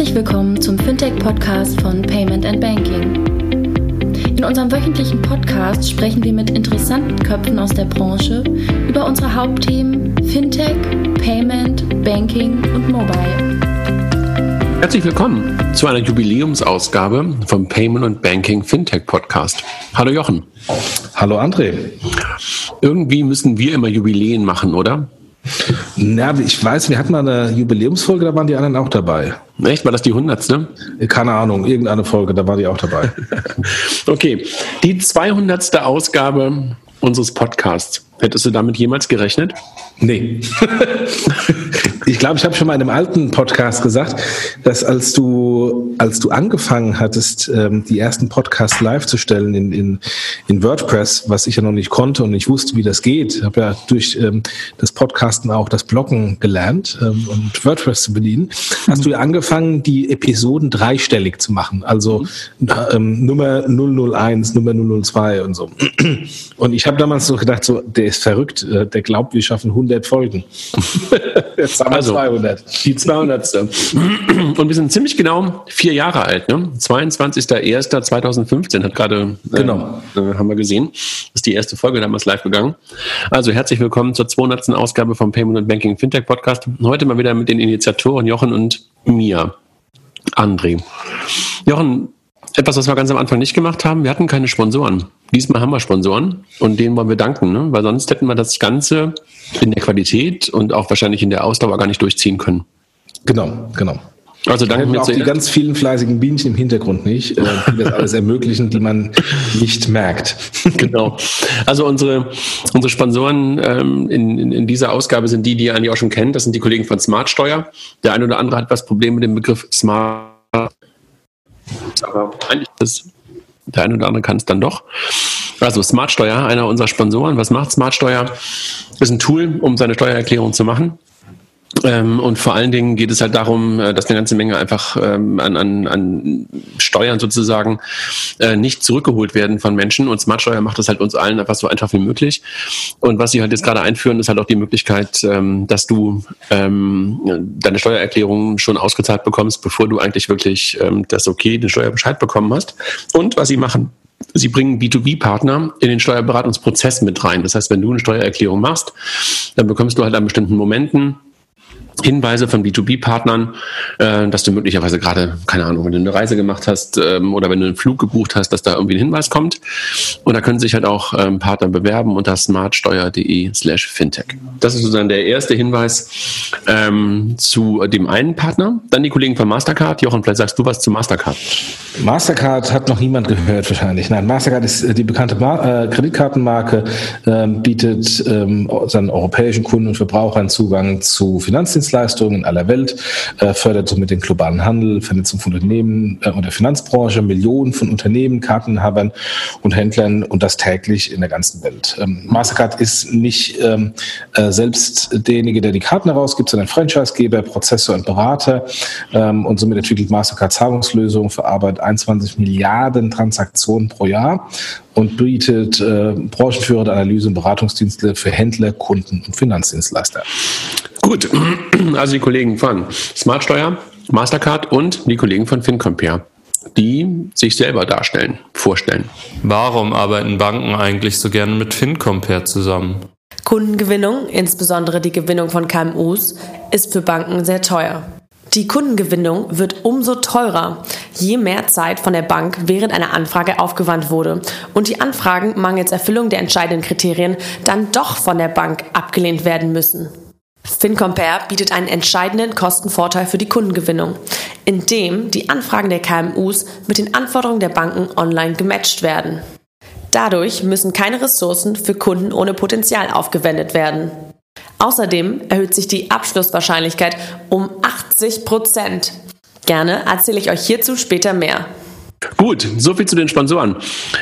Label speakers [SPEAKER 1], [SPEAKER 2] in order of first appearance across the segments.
[SPEAKER 1] Herzlich willkommen zum Fintech-Podcast von Payment and Banking. In unserem wöchentlichen Podcast sprechen wir mit interessanten Köpfen aus der Branche über unsere Hauptthemen Fintech, Payment, Banking und Mobile.
[SPEAKER 2] Herzlich willkommen zu einer Jubiläumsausgabe vom Payment und Banking Fintech Podcast. Hallo Jochen.
[SPEAKER 3] Hallo André.
[SPEAKER 2] Irgendwie müssen wir immer Jubiläen machen, oder?
[SPEAKER 3] Na, ich weiß, wir hatten mal eine Jubiläumsfolge, da waren die anderen auch dabei.
[SPEAKER 2] Echt? War das die hundertste?
[SPEAKER 3] Keine Ahnung, irgendeine Folge, da waren die auch dabei.
[SPEAKER 2] okay, die 200. Ausgabe unseres Podcasts. Hättest du damit jemals gerechnet?
[SPEAKER 3] Nee. ich glaube, ich habe schon mal in einem alten Podcast gesagt, dass als du, als du angefangen hattest, ähm, die ersten Podcasts live zu stellen in, in, in WordPress, was ich ja noch nicht konnte und ich wusste, wie das geht, habe ja durch ähm, das Podcasten auch das Bloggen gelernt ähm, und WordPress zu bedienen, hast du ja angefangen, die Episoden dreistellig zu machen. Also ähm, Nummer 001, Nummer 002 und so. Und ich habe damals so gedacht, so, der ist verrückt, äh, der glaubt, wir schaffen 100 Folgen.
[SPEAKER 2] Jetzt haben wir also, 200. Die 200. Und wir sind ziemlich genau vier Jahre alt. Ne? 22.01.2015 hat gerade, äh, genau. Äh, haben wir gesehen, ist die erste Folge damals live gegangen. Also herzlich willkommen zur 200. Ausgabe vom Payment and Banking Fintech Podcast. Heute mal wieder mit den Initiatoren Jochen und mir, André. Jochen, etwas, was wir ganz am Anfang nicht gemacht haben, wir hatten keine Sponsoren. Diesmal haben wir Sponsoren und denen wollen wir danken, ne? weil sonst hätten wir das Ganze in der Qualität und auch wahrscheinlich in der Ausdauer gar nicht durchziehen können.
[SPEAKER 3] Genau, genau. Also danke wir auch die ganz vielen fleißigen Bienchen im Hintergrund nicht, äh, die das alles ermöglichen, die man nicht merkt.
[SPEAKER 2] Genau. Also unsere, unsere Sponsoren ähm, in, in, in dieser Ausgabe sind die, die ihr eigentlich auch schon kennt. Das sind die Kollegen von Smartsteuer. Der eine oder andere hat das Problem mit dem Begriff Smart. Aber eigentlich ist der eine oder andere kann es dann doch. Also Smartsteuer, einer unserer Sponsoren. Was macht Smartsteuer? Ist ein Tool, um seine Steuererklärung zu machen. Ähm, und vor allen Dingen geht es halt darum, äh, dass eine ganze Menge einfach ähm, an, an, an Steuern sozusagen äh, nicht zurückgeholt werden von Menschen. Und Smartsteuer macht das halt uns allen einfach so einfach wie möglich. Und was sie halt jetzt gerade einführen, ist halt auch die Möglichkeit, ähm, dass du ähm, deine Steuererklärung schon ausgezahlt bekommst, bevor du eigentlich wirklich ähm, das okay, den Steuerbescheid bekommen hast. Und was sie machen, Sie bringen B2B-Partner in den Steuerberatungsprozess mit rein. Das heißt, wenn du eine Steuererklärung machst, dann bekommst du halt an bestimmten Momenten Hinweise von B2B-Partnern, äh, dass du möglicherweise gerade, keine Ahnung, wenn du eine Reise gemacht hast ähm, oder wenn du einen Flug gebucht hast, dass da irgendwie ein Hinweis kommt. Und da können sich halt auch ähm, Partner bewerben unter smartsteuer.de slash fintech. Das ist sozusagen der erste Hinweis ähm, zu dem einen Partner. Dann die Kollegen von Mastercard. Jochen, vielleicht sagst du was zu Mastercard.
[SPEAKER 3] Mastercard hat noch niemand gehört wahrscheinlich. Nein, Mastercard ist äh, die bekannte äh, Kreditkartenmarke, bietet seinen europäischen Kunden und Verbrauchern Zugang zu Finanzdienstleistungen in aller Welt, äh, fördert somit den globalen Handel, Vernetzung von Unternehmen äh, und der Finanzbranche, Millionen von Unternehmen, Kartenhabern und Händlern und das täglich in der ganzen Welt. Ähm, Mastercard ist nicht ähm, äh, selbst derjenige, der die Karten herausgibt, sondern Franchisegeber, Prozessor und Berater ähm, und somit entwickelt Mastercard Zahlungslösungen, verarbeitet 21 Milliarden Transaktionen pro Jahr und bietet äh, branchenführende Analyse- und Beratungsdienste für Händler, Kunden und Finanzdienstleister.
[SPEAKER 2] Gut, also die Kollegen von Smartsteuer, Mastercard und die Kollegen von FinCompare die sich selber darstellen, vorstellen.
[SPEAKER 4] Warum arbeiten Banken eigentlich so gerne mit FinCompare zusammen?
[SPEAKER 5] Kundengewinnung, insbesondere die Gewinnung von KMUs, ist für Banken sehr teuer. Die Kundengewinnung wird umso teurer, je mehr Zeit von der Bank während einer Anfrage aufgewandt wurde und die Anfragen mangels Erfüllung der entscheidenden Kriterien dann doch von der Bank abgelehnt werden müssen. FinCompare bietet einen entscheidenden Kostenvorteil für die Kundengewinnung, indem die Anfragen der KMUs mit den Anforderungen der Banken online gematcht werden. Dadurch müssen keine Ressourcen für Kunden ohne Potenzial aufgewendet werden. Außerdem erhöht sich die Abschlusswahrscheinlichkeit um 80 Prozent. Gerne erzähle ich euch hierzu später mehr.
[SPEAKER 2] Gut, soviel zu den Sponsoren.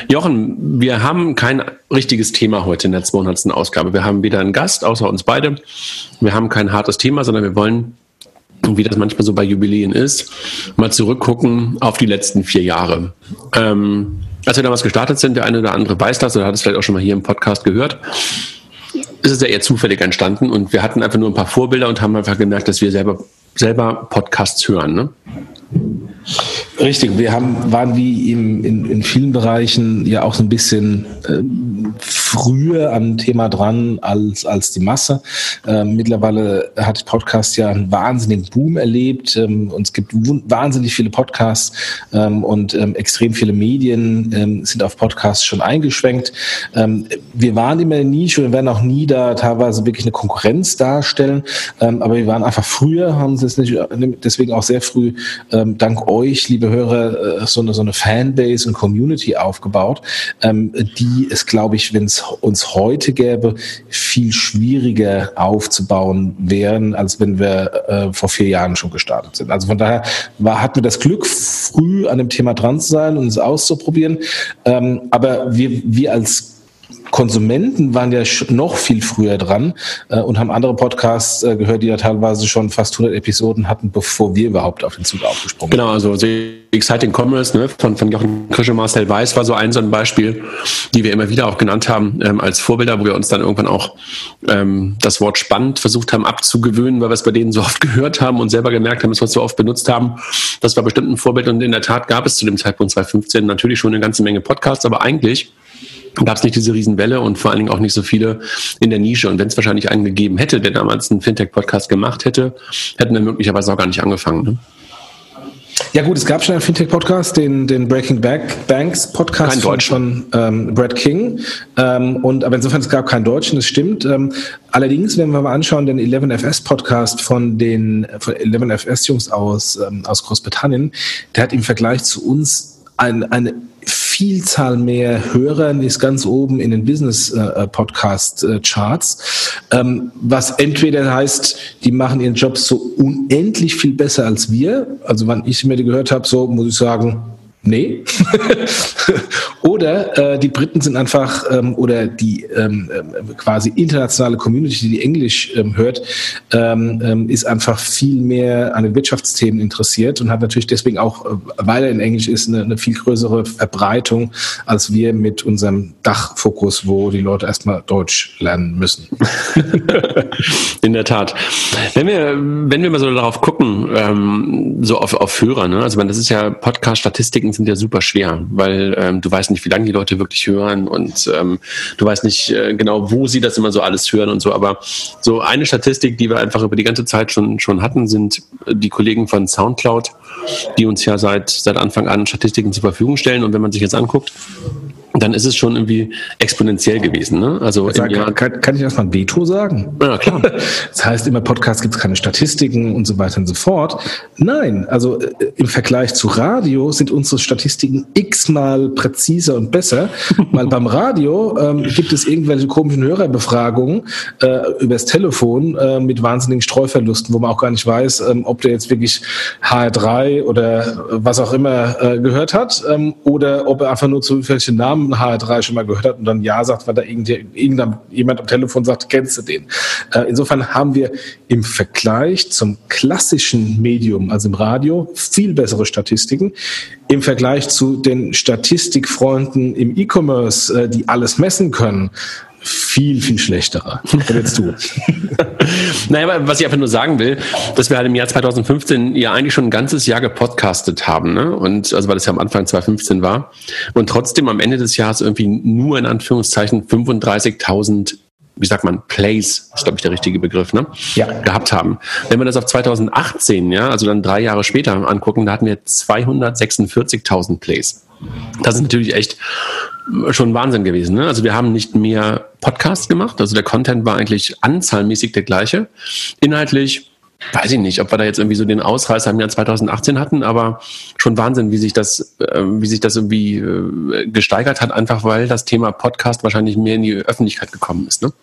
[SPEAKER 2] Jochen, wir haben kein richtiges Thema heute in der 200. Ausgabe. Wir haben wieder einen Gast, außer uns beide. Wir haben kein hartes Thema, sondern wir wollen, wie das manchmal so bei Jubiläen ist, mal zurückgucken auf die letzten vier Jahre. Ähm, als wir damals gestartet sind, der eine oder andere weiß das oder hat es vielleicht auch schon mal hier im Podcast gehört ist es ja eher zufällig entstanden und wir hatten einfach nur ein paar Vorbilder und haben einfach gemerkt, dass wir selber, selber Podcasts hören. Ne?
[SPEAKER 3] Richtig, wir haben, waren wie im, in, in vielen Bereichen ja auch so ein bisschen äh, früher am Thema dran als, als die Masse. Ähm, mittlerweile hat Podcast ja einen wahnsinnigen Boom erlebt ähm, und es gibt wahnsinnig viele Podcasts ähm, und ähm, extrem viele Medien ähm, sind auf Podcasts schon eingeschwenkt. Ähm, wir waren immer in Nische und werden auch nie da teilweise wirklich eine Konkurrenz darstellen, aber wir waren einfach früher, haben es deswegen auch sehr früh ähm, dank euch, liebe Hörer, äh, so eine, so eine Fanbase und Community aufgebaut, ähm, die es, glaube ich, wenn es uns heute gäbe, viel schwieriger aufzubauen wären, als wenn wir äh, vor vier Jahren schon gestartet sind. Also von daher war, hatten wir das Glück, früh an dem Thema dran zu sein und es auszuprobieren. Ähm, aber wir, wir als Konsumenten waren ja noch viel früher dran äh, und haben andere Podcasts äh, gehört, die ja teilweise schon fast 100 Episoden hatten, bevor wir überhaupt auf den Zug aufgesprungen
[SPEAKER 2] sind. Genau, also Exciting Commerce ne, von, von Jochen Krische, Marcel Weiß war so ein so ein Beispiel, die wir immer wieder auch genannt haben ähm, als Vorbilder, wo wir uns dann irgendwann auch ähm, das Wort spannend versucht haben abzugewöhnen, weil wir es bei denen so oft gehört haben und selber gemerkt haben, dass wir es so oft benutzt haben. Das war bestimmt ein Vorbild und in der Tat gab es zu dem Zeitpunkt 2015 natürlich schon eine ganze Menge Podcasts, aber eigentlich gab es nicht diese Riesenwelle und vor allen Dingen auch nicht so viele in der Nische. Und wenn es wahrscheinlich einen gegeben hätte, der damals einen Fintech-Podcast gemacht hätte, hätten wir möglicherweise auch gar nicht angefangen. Ne?
[SPEAKER 3] Ja gut, es gab schon einen Fintech-Podcast, den, den Breaking Back Banks Podcast
[SPEAKER 2] von,
[SPEAKER 3] von ähm, Brad King. Ähm, und aber insofern es gab keinen Deutschen, das stimmt. Ähm, allerdings, wenn wir mal anschauen, den 11FS Podcast von den von 11FS Jungs aus ähm, aus Großbritannien, der hat im Vergleich zu uns ein, eine Vielzahl mehr Hörern ist ganz oben in den Business-Podcast-Charts, äh, äh, ähm, was entweder heißt, die machen ihren Job so unendlich viel besser als wir. Also, wann ich mir die gehört habe, so muss ich sagen, Nee. oder äh, die Briten sind einfach, ähm, oder die ähm, ähm, quasi internationale Community, die Englisch ähm, hört, ähm, ähm, ist einfach viel mehr an den Wirtschaftsthemen interessiert und hat natürlich deswegen auch, äh, weil er in Englisch ist, eine, eine viel größere Verbreitung als wir mit unserem Dachfokus, wo die Leute erstmal Deutsch lernen müssen.
[SPEAKER 2] in der Tat. Wenn wir, wenn wir mal so darauf gucken, so auf, auf Hörer, ne? also man, das ist ja Podcast-Statistiken Statistiken sind ja super schwer, weil ähm, du weißt nicht, wie lange die Leute wirklich hören und ähm, du weißt nicht äh, genau, wo sie das immer so alles hören und so. Aber so eine Statistik, die wir einfach über die ganze Zeit schon, schon hatten, sind die Kollegen von SoundCloud, die uns ja seit, seit Anfang an Statistiken zur Verfügung stellen. Und wenn man sich jetzt anguckt, dann ist es schon irgendwie exponentiell gewesen. Ne?
[SPEAKER 3] Also Sag, Jahr, kann, kann ich erstmal ein Veto sagen?
[SPEAKER 2] Ja, klar.
[SPEAKER 3] Das heißt, immer Podcast gibt es keine Statistiken und so weiter und so fort. Nein, also äh, im Vergleich zu Radio sind unsere Statistiken x-mal präziser und besser, weil beim Radio ähm, gibt es irgendwelche komischen Hörerbefragungen äh, übers Telefon äh, mit wahnsinnigen Streuverlusten, wo man auch gar nicht weiß, ähm, ob der jetzt wirklich HR3 oder was auch immer äh, gehört hat ähm, oder ob er einfach nur zu welchen Namen HR3 schon mal gehört hat und dann Ja sagt, weil da irgendjemand am Telefon sagt, kennst du den? Äh, insofern haben wir im Vergleich zum klassischen Medium, also im Radio, viel bessere Statistiken. Im Vergleich zu den Statistikfreunden im E-Commerce, äh, die alles messen können, viel, viel schlechterer.
[SPEAKER 2] Jetzt du. naja, was ich einfach nur sagen will, dass wir halt im Jahr 2015 ja eigentlich schon ein ganzes Jahr gepodcastet haben, ne? Und also weil das ja am Anfang 2015 war. Und trotzdem am Ende des Jahres irgendwie nur in Anführungszeichen 35.000 wie sagt man, Plays, ist glaube ich der richtige Begriff, ne?
[SPEAKER 3] Ja.
[SPEAKER 2] Gehabt haben. Wenn wir das auf 2018, ja, also dann drei Jahre später angucken, da hatten wir 246.000 Plays. Das ist natürlich echt schon Wahnsinn gewesen. Ne? Also wir haben nicht mehr Podcasts gemacht, also der Content war eigentlich anzahlmäßig der gleiche. Inhaltlich weiß ich nicht, ob wir da jetzt irgendwie so den Ausreißer im Jahr 2018 hatten, aber schon Wahnsinn, wie sich das, äh, wie sich das irgendwie äh, gesteigert hat, einfach weil das Thema Podcast wahrscheinlich mehr in die Öffentlichkeit gekommen ist. Ne?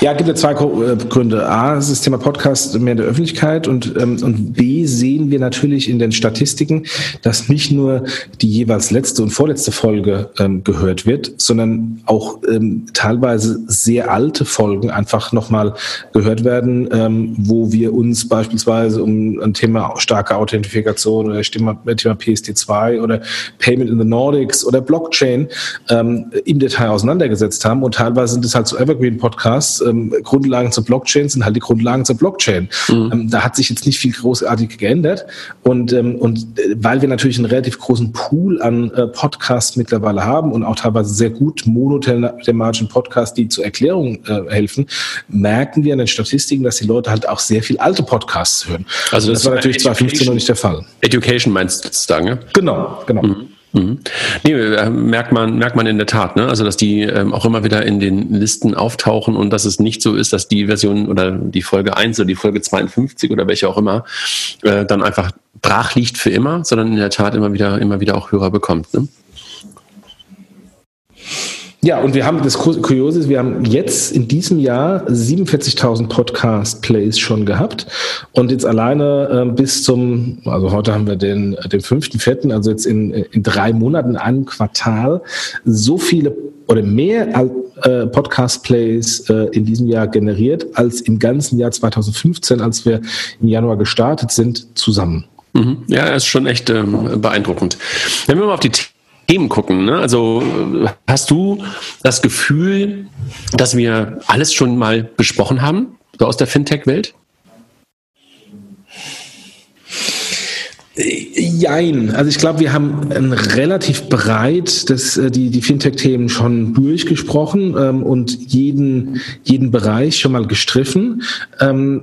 [SPEAKER 3] Ja, gibt ja zwei äh, Gründe. A, das Thema Podcast mehr in der Öffentlichkeit und, ähm, und B, sehen wir natürlich in den Statistiken, dass nicht nur die jeweils letzte und vorletzte Folge ähm, gehört wird, sondern auch ähm, teilweise sehr alte Folgen einfach nochmal gehört werden, ähm, wo wir uns beispielsweise um ein Thema starke Authentifikation oder Thema, Thema PSD2 oder Payment in the Nordics oder Blockchain ähm, im Detail auseinandergesetzt haben und teilweise sind es halt so Evergreen-Podcasts, Podcasts. Ähm, Grundlagen zur Blockchain sind halt die Grundlagen zur Blockchain. Mhm. Ähm, da hat sich jetzt nicht viel großartig geändert. Und, ähm, und äh, weil wir natürlich einen relativ großen Pool an äh, Podcasts mittlerweile haben und auch teilweise sehr gut monothematischen Podcasts, die zur Erklärung äh, helfen, merken wir an den Statistiken, dass die Leute halt auch sehr viel alte Podcasts hören. Also das, das war natürlich 2015 noch nicht der Fall.
[SPEAKER 2] Education meinst du sozusagen, ja?
[SPEAKER 3] Genau, genau. Mhm.
[SPEAKER 2] Mhm. Nee, äh, merkt man, merkt man in der Tat, ne? Also dass die ähm, auch immer wieder in den Listen auftauchen und dass es nicht so ist, dass die Version oder die Folge 1 oder die Folge 52 oder welche auch immer äh, dann einfach brach liegt für immer, sondern in der Tat immer wieder, immer wieder auch Hörer bekommt. Ne?
[SPEAKER 3] Ja, und wir haben das Kuriose wir haben jetzt in diesem Jahr 47.000 Podcast-Plays schon gehabt und jetzt alleine äh, bis zum, also heute haben wir den, den fünften, vierten, also jetzt in, in drei Monaten, einem Quartal, so viele oder mehr äh, Podcast-Plays äh, in diesem Jahr generiert als im ganzen Jahr 2015, als wir im Januar gestartet sind, zusammen.
[SPEAKER 2] Mhm. Ja, ist schon echt ähm, beeindruckend. Wenn wir mal auf die Themen gucken. Ne? Also hast du das Gefühl, dass wir alles schon mal besprochen haben, so aus der Fintech-Welt?
[SPEAKER 3] Jein. Also ich glaube, wir haben ein relativ breit das, äh, die, die Fintech-Themen schon durchgesprochen ähm, und jeden, jeden Bereich schon mal gestriffen. Ähm,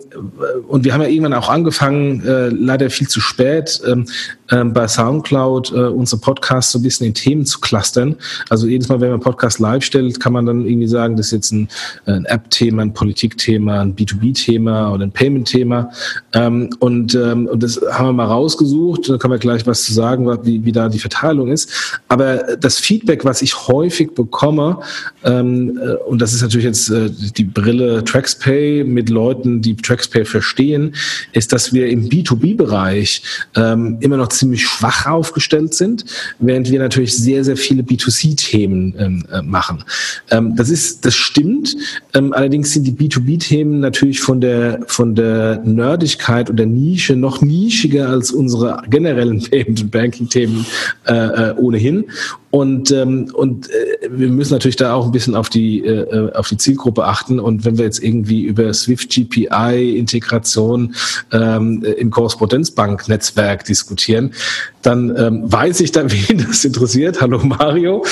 [SPEAKER 3] und wir haben ja irgendwann auch angefangen, äh, leider viel zu spät, ähm, äh, bei Soundcloud äh, unsere Podcasts so ein bisschen in Themen zu clustern. Also jedes Mal, wenn man Podcast live stellt, kann man dann irgendwie sagen, das ist jetzt ein, ein App-Thema, ein Politik-Thema, ein B2B-Thema oder ein Payment-Thema. Ähm, und, ähm, und das haben wir mal rausgesucht untersucht. Da kann man gleich was zu sagen, wie, wie da die Verteilung ist. Aber das Feedback, was ich häufig bekomme, ähm, äh, und das ist natürlich jetzt äh, die Brille TraxPay mit Leuten, die TraxPay verstehen, ist, dass wir im B2B-Bereich ähm, immer noch ziemlich schwach aufgestellt sind, während wir natürlich sehr, sehr viele B2C-Themen ähm, äh, machen. Ähm, das ist, das stimmt. Ähm, allerdings sind die B2B-Themen natürlich von der, von der Nerdigkeit und der Nische noch nischiger als unsere generellen und Banking-Themen äh, äh, ohnehin. Und, ähm, und äh, wir müssen natürlich da auch ein bisschen auf die, äh, äh auf die Zielgruppe achten. Und wenn wir jetzt irgendwie über Swift GPI-Integration ähm, im Korrespondenzbank-Netzwerk diskutieren, dann ähm, weiß ich dann, wen das interessiert. Hallo Mario.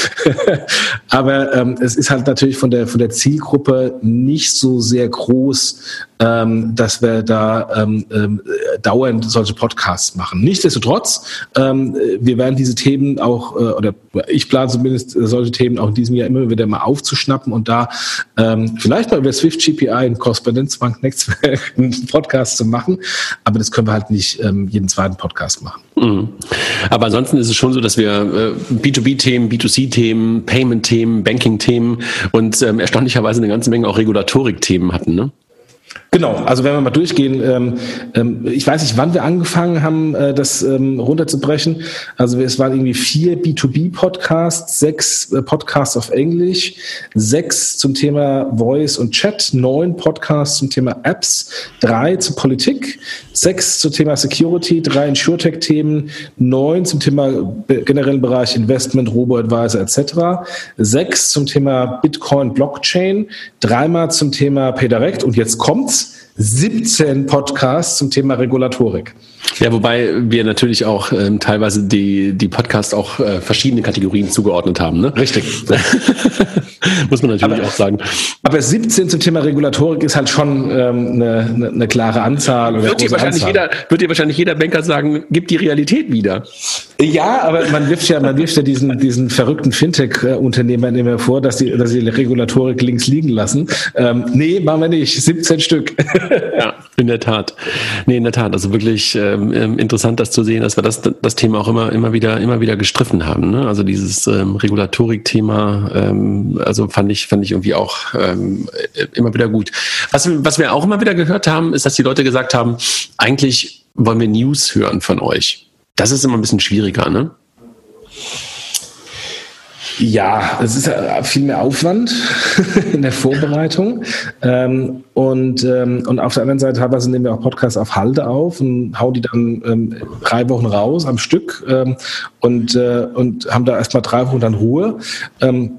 [SPEAKER 3] Aber ähm, es ist halt natürlich von der, von der Zielgruppe nicht so sehr groß, ähm, dass wir da ähm, ähm, dauernd solche Podcasts machen. Nichtsdestotrotz, ähm, wir werden diese Themen auch, äh, oder ich plane zumindest solche Themen auch in diesem Jahr immer wieder mal aufzuschnappen und da ähm, vielleicht mal über Swift GPI ein Korrespondenzbank Netzwerk einen Podcast zu machen. Aber das können wir halt nicht ähm, jeden zweiten Podcast machen. Mhm.
[SPEAKER 2] Aber ansonsten ist es schon so, dass wir äh, B2B-Themen, B2C-Themen, Payment-Themen, Banking-Themen und ähm, erstaunlicherweise eine ganze Menge auch Regulatorik-Themen hatten. Ne?
[SPEAKER 3] Genau, also wenn wir mal durchgehen, ähm, ähm, ich weiß nicht, wann wir angefangen haben, äh, das ähm, runterzubrechen. Also es waren irgendwie vier B2B-Podcasts, sechs äh, Podcasts auf Englisch, sechs zum Thema Voice und Chat, neun Podcasts zum Thema Apps, drei zur Politik, sechs zum Thema Security, drei InsurTech-Themen, neun zum Thema generellen Bereich Investment, Robo-Advisor etc., sechs zum Thema Bitcoin, Blockchain, dreimal zum Thema PayDirect und jetzt kommt's Yes 17 Podcasts zum Thema Regulatorik.
[SPEAKER 2] Ja, wobei wir natürlich auch ähm, teilweise die, die Podcasts auch äh, verschiedene Kategorien zugeordnet haben. Ne?
[SPEAKER 3] Richtig.
[SPEAKER 2] Muss man natürlich aber, auch sagen.
[SPEAKER 3] Aber 17 zum Thema Regulatorik ist halt schon ähm, eine, eine, klare Anzahl.
[SPEAKER 2] Oder wird, dir wahrscheinlich Anzahl. jeder, wird dir wahrscheinlich jeder Banker sagen, gib die Realität wieder.
[SPEAKER 3] Ja, aber man wirft ja, man wirft ja diesen, diesen verrückten Fintech-Unternehmern immer vor, dass die, dass sie die Regulatorik links liegen lassen. Ähm, nee, machen wir nicht. 17 Stück.
[SPEAKER 2] Ja, in der Tat. Nee, in der Tat. Also wirklich ähm, ähm, interessant, das zu sehen, dass wir das, das Thema auch immer, immer wieder, immer wieder gestriffen haben. Ne? Also dieses ähm, Regulatorik-Thema, ähm, also fand ich, fand ich irgendwie auch ähm, immer wieder gut. Was, was wir auch immer wieder gehört haben, ist, dass die Leute gesagt haben, eigentlich wollen wir News hören von euch. Das ist immer ein bisschen schwieriger, ne?
[SPEAKER 3] Ja, es ist viel mehr Aufwand in der Vorbereitung. Ähm, und, ähm, und auf der anderen Seite teilweise nehmen wir auch Podcasts auf Halde auf und hauen die dann ähm, drei Wochen raus am Stück ähm, und, äh, und haben da erstmal drei Wochen dann Ruhe. Ähm,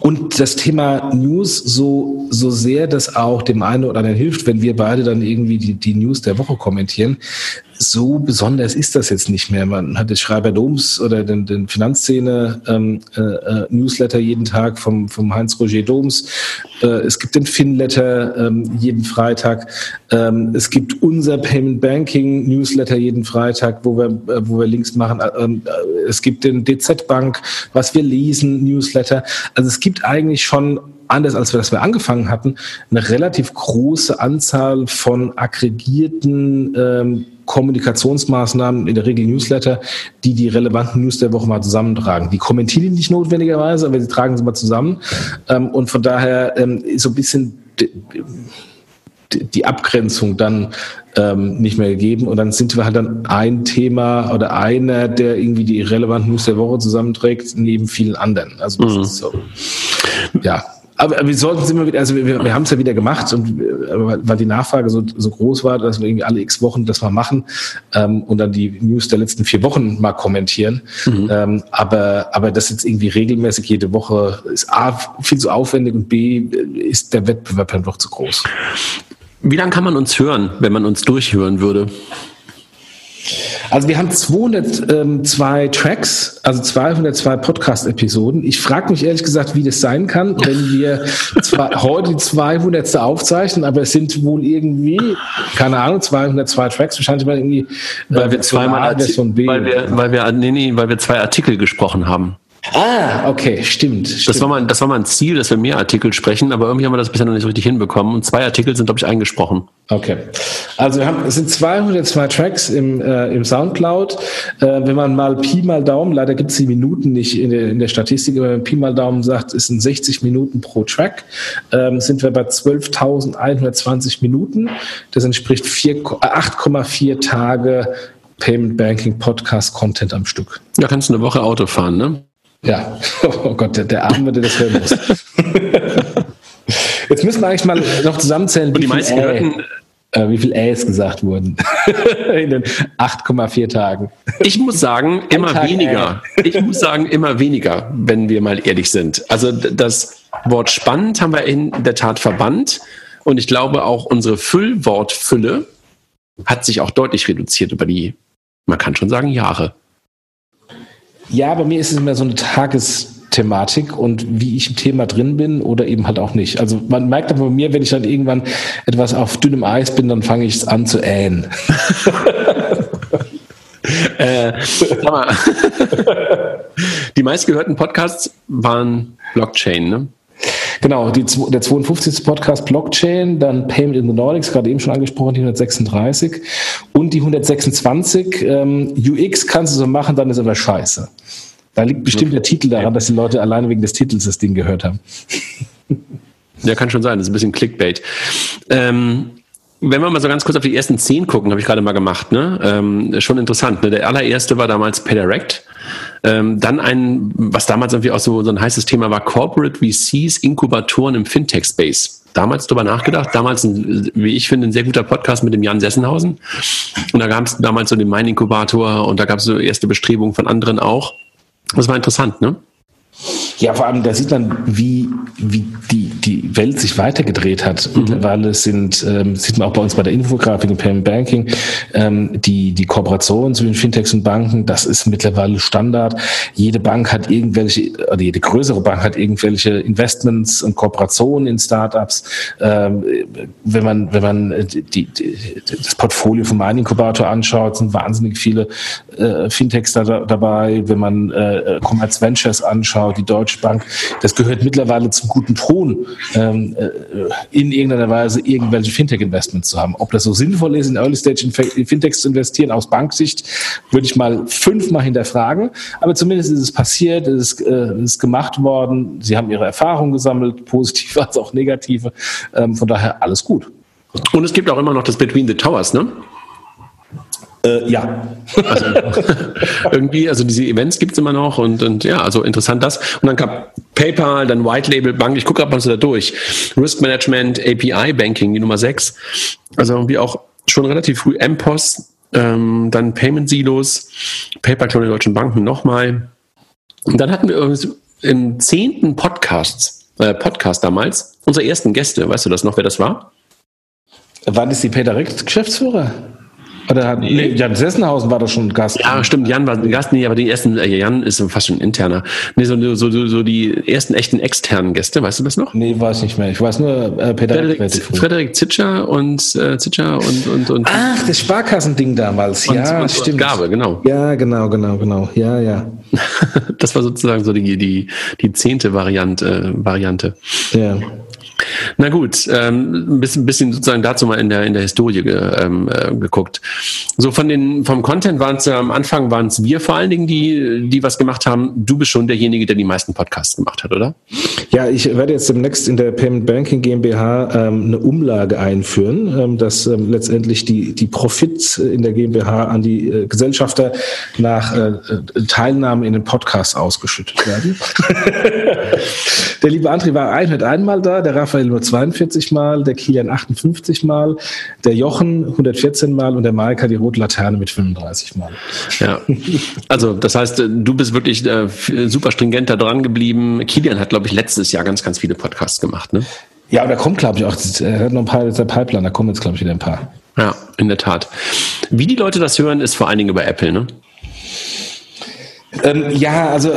[SPEAKER 3] Und das Thema News, so, so sehr das auch dem einen oder anderen hilft, wenn wir beide dann irgendwie die, die News der Woche kommentieren, so besonders ist das jetzt nicht mehr. Man hat den Schreiber Doms oder den, den Finanzszene ähm, äh, äh, jeden Tag vom, vom Heinz-Roger Doms. Äh, es gibt den Finletter ähm, jeden Freitag. Ähm, es gibt unser Payment Banking Newsletter jeden Freitag, wo wir, äh, wo wir Links machen. Ähm, äh, es gibt den DZ Bank, was wir lesen, Newsletter. Also es gibt eigentlich schon anders als wir das wir angefangen hatten, eine relativ große Anzahl von aggregierten ähm, Kommunikationsmaßnahmen, in der Regel Newsletter, die die relevanten News der Woche mal zusammentragen. Die kommentieren die nicht notwendigerweise, aber sie tragen sie mal zusammen. Ähm, und von daher ähm, ist so ein bisschen die Abgrenzung dann ähm, nicht mehr gegeben. Und dann sind wir halt dann ein Thema oder einer, der irgendwie die relevanten News der Woche zusammenträgt, neben vielen anderen. Also das mhm. ist so. Ja. Aber wir sollten es immer wieder, also wir, wir haben es ja wieder gemacht und weil die Nachfrage so, so groß war, dass wir irgendwie alle x Wochen das mal machen ähm, und dann die News der letzten vier Wochen mal kommentieren. Mhm. Ähm, aber, aber das jetzt irgendwie regelmäßig jede Woche ist A, viel zu aufwendig und B, ist der Wettbewerb doch zu groß.
[SPEAKER 2] Wie lange kann man uns hören, wenn man uns durchhören würde?
[SPEAKER 3] Also wir haben 202 Tracks, also 202 Podcast-Episoden. Ich frage mich ehrlich gesagt, wie das sein kann, wenn wir zwar heute die 200. aufzeichnen, aber es sind wohl irgendwie, keine Ahnung, 202 Tracks, wahrscheinlich mal irgendwie
[SPEAKER 2] weil wir zweimal, weil wir, weil wir, nee, nee, weil wir zwei Artikel gesprochen haben.
[SPEAKER 3] Ah, okay, stimmt.
[SPEAKER 2] Das,
[SPEAKER 3] stimmt.
[SPEAKER 2] War mal, das war mal ein Ziel, dass wir mehr Artikel sprechen, aber irgendwie haben wir das bisher noch nicht so richtig hinbekommen. Und zwei Artikel sind, glaube ich, eingesprochen.
[SPEAKER 3] Okay. Also wir haben, es sind 202 Tracks im, äh, im Soundcloud. Äh, wenn man mal Pi mal Daumen, leider gibt es die Minuten nicht in der, in der Statistik, aber wenn man Pi mal Daumen sagt, es sind 60 Minuten pro Track, ähm, sind wir bei 12.120 Minuten. Das entspricht 8,4 Tage Payment Banking Podcast Content am Stück.
[SPEAKER 2] Ja, kannst du eine Woche Auto fahren, ne?
[SPEAKER 3] Ja, oh Gott, der, der Arme, der das hören muss. Jetzt müssen wir eigentlich mal noch zusammenzählen,
[SPEAKER 2] wie, die meisten
[SPEAKER 3] viel äh, wie viel Äs gesagt wurden in den 8,4 Tagen.
[SPEAKER 2] Ich muss sagen, immer weniger. Ich muss sagen, immer weniger, wenn wir mal ehrlich sind. Also das Wort spannend haben wir in der Tat verbannt. Und ich glaube auch unsere Füllwortfülle hat sich auch deutlich reduziert über die, man kann schon sagen, Jahre.
[SPEAKER 3] Ja, bei mir ist es immer so eine Tagesthematik und wie ich im Thema drin bin oder eben halt auch nicht. Also man merkt aber bei mir, wenn ich dann irgendwann etwas auf dünnem Eis bin, dann fange ich es an zu ähen.
[SPEAKER 2] äh, die meistgehörten Podcasts waren Blockchain, ne?
[SPEAKER 3] Genau, die, der 52. Podcast Blockchain, dann Payment in the Nordics, gerade eben schon angesprochen, die 136 und die 126. Ähm, UX kannst du so machen, dann ist aber scheiße. Da liegt bestimmt der Titel daran, dass die Leute alleine wegen des Titels das Ding gehört haben.
[SPEAKER 2] Ja, kann schon sein. Das ist ein bisschen Clickbait. Ähm, wenn wir mal so ganz kurz auf die ersten zehn gucken, habe ich gerade mal gemacht, ne? Ähm, schon interessant. Ne? Der allererste war damals PayDirect. Ähm, dann ein, was damals irgendwie auch so, so ein heißes Thema war, Corporate VCs, Inkubatoren im Fintech-Space. Damals drüber nachgedacht, damals, ein, wie ich finde, ein sehr guter Podcast mit dem Jan Sessenhausen. Und da gab es damals so den Mein-Inkubator und da gab es so erste Bestrebungen von anderen auch. Das war interessant, ne?
[SPEAKER 3] Ja, vor allem, da sieht man, wie, wie die, die Welt sich weitergedreht hat. Mhm. Mittlerweile sind, ähm, sieht man auch bei uns bei der Infografik im Payment Banking, ähm, die, die Kooperation zwischen Fintechs und Banken, das ist mittlerweile Standard. Jede Bank hat irgendwelche, oder jede größere Bank hat irgendwelche Investments und Kooperationen in Startups. Ähm, wenn man, wenn man die, die, das Portfolio vom Mining Inkubator anschaut, sind wahnsinnig viele äh, Fintechs da, dabei. Wenn man äh, Commerce Ventures anschaut, die Deutsche Bank, das gehört mittlerweile zum guten Ton, ähm, äh, in irgendeiner Weise irgendwelche Fintech-Investments zu haben. Ob das so sinnvoll ist, in Early Stage in Fintechs zu investieren, aus Banksicht, würde ich mal fünfmal hinterfragen. Aber zumindest ist es passiert, es ist, äh, ist gemacht worden. Sie haben ihre Erfahrungen gesammelt, positive als auch negative. Ähm, von daher alles gut.
[SPEAKER 2] Und es gibt auch immer noch das Between the Towers, ne?
[SPEAKER 3] Äh, ja.
[SPEAKER 2] Also, irgendwie, also diese Events gibt es immer noch und, und ja, also interessant das. Und dann kam PayPal, dann White Label Bank, ich gucke gerade mal so da durch. Risk Management, API Banking, die Nummer 6. Also irgendwie auch schon relativ früh MPOS, ähm, dann Payment Silos, PayPal Clone der Deutschen Banken nochmal. Und dann hatten wir im zehnten Podcast, äh, Podcast damals, unsere ersten Gäste, weißt du das noch, wer das war?
[SPEAKER 3] War das die Peter Recht Geschäftsführer? Oder hat, nee, Jan Sessenhausen war doch schon Gast.
[SPEAKER 2] Ja, stimmt, Jan war Gast, nee, aber die ersten, äh, Jan ist fast schon interner. Nee, so, so, so, so die ersten echten externen Gäste, weißt du das noch?
[SPEAKER 3] Nee, weiß nicht mehr. Ich weiß nur äh, Peter
[SPEAKER 2] Frederik, Frederik Zitscher und äh, Zitscher und, und, und
[SPEAKER 3] Ach, das Sparkassending damals.
[SPEAKER 2] und,
[SPEAKER 3] ja,
[SPEAKER 2] und,
[SPEAKER 3] stimmt.
[SPEAKER 2] Gabe, genau.
[SPEAKER 3] Ja, genau, genau, genau. Ja, ja.
[SPEAKER 2] das war sozusagen so die, die, die zehnte Variante, äh, Variante.
[SPEAKER 3] Ja.
[SPEAKER 2] Na gut, ähm, ein bisschen, bisschen sozusagen dazu mal in der in der Historie ge, ähm, äh, geguckt. So von den vom Content waren es ja am Anfang waren es wir vor allen Dingen, die die was gemacht haben. Du bist schon derjenige, der die meisten Podcasts gemacht hat, oder?
[SPEAKER 3] Ja, ich werde jetzt demnächst in der Payment Banking GmbH ähm, eine Umlage einführen, ähm, dass ähm, letztendlich die die Profits in der GmbH an die äh, Gesellschafter nach äh, Teilnahme in den Podcast ausgeschüttet werden. der liebe André war 101 Mal da, der Raphael nur 42 Mal, der Kilian 58 Mal, der Jochen 114 Mal und der Maika die rote Laterne mit 35 Mal.
[SPEAKER 2] Ja, also das heißt, du bist wirklich äh, super stringent da dran geblieben. Kilian hat, glaube ich, letztes Jahr ganz, ganz viele Podcasts gemacht, ne?
[SPEAKER 3] Ja, und da kommt, glaube ich, auch, er hat noch ein paar der Pipeline, da kommen jetzt, glaube ich, wieder ein paar.
[SPEAKER 2] Ja, in der Tat. Wie die Leute das hören, ist vor allen Dingen über Apple, ne?
[SPEAKER 3] Ähm, ja, also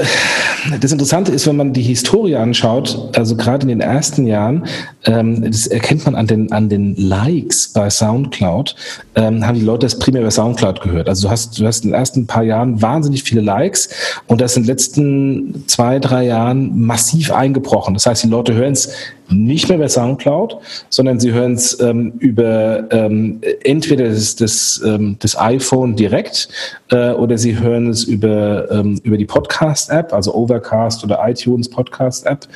[SPEAKER 3] das Interessante ist, wenn man die Historie anschaut, also gerade in den ersten Jahren, ähm, das erkennt man an den, an den Likes bei Soundcloud, ähm, haben die Leute das primär über Soundcloud gehört. Also du hast, du hast in den ersten paar Jahren wahnsinnig viele Likes und das in den letzten zwei, drei Jahren massiv eingebrochen. Das heißt, die Leute hören es nicht mehr bei Soundcloud, sondern sie hören es ähm, über ähm, entweder das, das, ähm, das iPhone direkt äh, oder sie hören es über, ähm, über die Podcast-App, also Overcast oder iTunes Podcast-App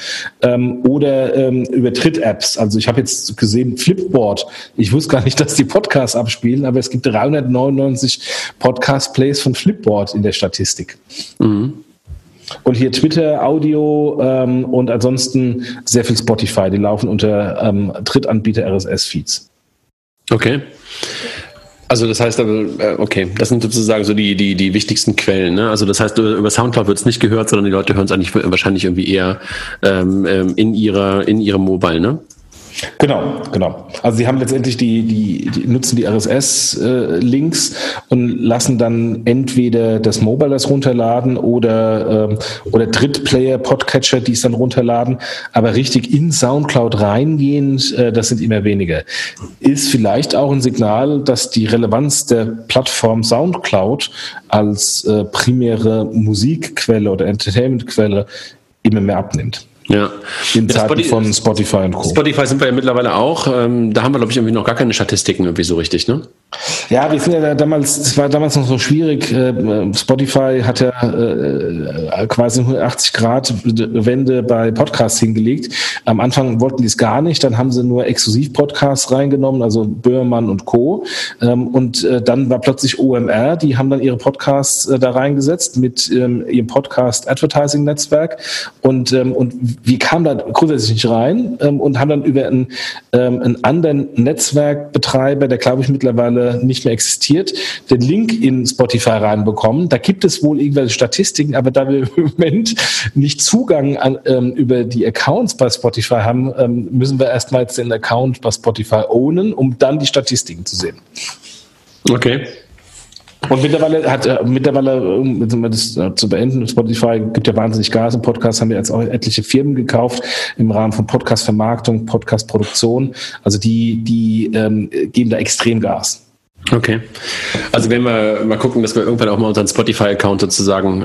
[SPEAKER 3] ähm, oder ähm, über Tritt-Apps. Also ich habe jetzt gesehen, Flipboard. Ich wusste gar nicht, dass die Podcasts abspielen, aber es gibt 399 Podcast-Plays von Flipboard in der Statistik.
[SPEAKER 2] Mhm.
[SPEAKER 3] Und hier Twitter, Audio ähm, und ansonsten sehr viel Spotify. Die laufen unter ähm, Drittanbieter RSS-Feeds.
[SPEAKER 2] Okay. Also das heißt aber, äh, okay, das sind sozusagen so die, die, die wichtigsten Quellen. Ne? Also das heißt, über Soundcloud wird es nicht gehört, sondern die Leute hören es eigentlich wahrscheinlich irgendwie eher ähm, ähm, in ihrer in ihrem Mobile, ne?
[SPEAKER 3] Genau, genau. Also sie haben letztendlich die, die, die nutzen die RSS-Links äh, und lassen dann entweder das Mobile das runterladen oder, ähm, oder Drittplayer, Podcatcher, die es dann runterladen. Aber richtig in Soundcloud reingehend, äh, das sind immer weniger. Ist vielleicht auch ein Signal, dass die Relevanz der Plattform Soundcloud als äh, primäre Musikquelle oder Entertainmentquelle immer mehr abnimmt.
[SPEAKER 2] Ja.
[SPEAKER 3] In
[SPEAKER 2] Ja,
[SPEAKER 3] Zeiten
[SPEAKER 2] Spotify-
[SPEAKER 3] von Spotify und Co.
[SPEAKER 2] Spotify sind wir ja mittlerweile auch. Ähm, da haben wir, glaube ich, irgendwie noch gar keine Statistiken irgendwie so richtig, ne?
[SPEAKER 3] Ja, wir sind ja da damals, es war damals noch so schwierig. äh, Spotify hat ja äh, quasi 180 Grad Wende bei Podcasts hingelegt. Am Anfang wollten die es gar nicht, dann haben sie nur Exklusiv-Podcasts reingenommen, also Böhmermann und Co. Ähm, Und äh, dann war plötzlich OMR, die haben dann ihre Podcasts äh, da reingesetzt mit ähm, ihrem Podcast-Advertising-Netzwerk. Und, ähm, und wir kamen da grundsätzlich nicht rein ähm, und haben dann über einen, ähm, einen anderen Netzwerkbetreiber, der glaube ich mittlerweile nicht mehr existiert, den Link in Spotify reinbekommen. Da gibt es wohl irgendwelche Statistiken, aber da wir im Moment nicht Zugang an, ähm, über die Accounts bei Spotify haben, ähm, müssen wir erstmal den Account bei Spotify ownen, um dann die Statistiken zu sehen.
[SPEAKER 2] Okay.
[SPEAKER 3] Und mittlerweile hat äh, mittlerweile, um das äh, zu beenden, Spotify gibt ja wahnsinnig Gas im Podcast, haben wir jetzt auch etliche Firmen gekauft im Rahmen von Podcast-Vermarktung, Podcast-Produktion. Also die, die ähm, geben da extrem Gas.
[SPEAKER 2] Okay. Also wenn wir mal gucken, dass wir irgendwann auch mal unseren Spotify-Account sozusagen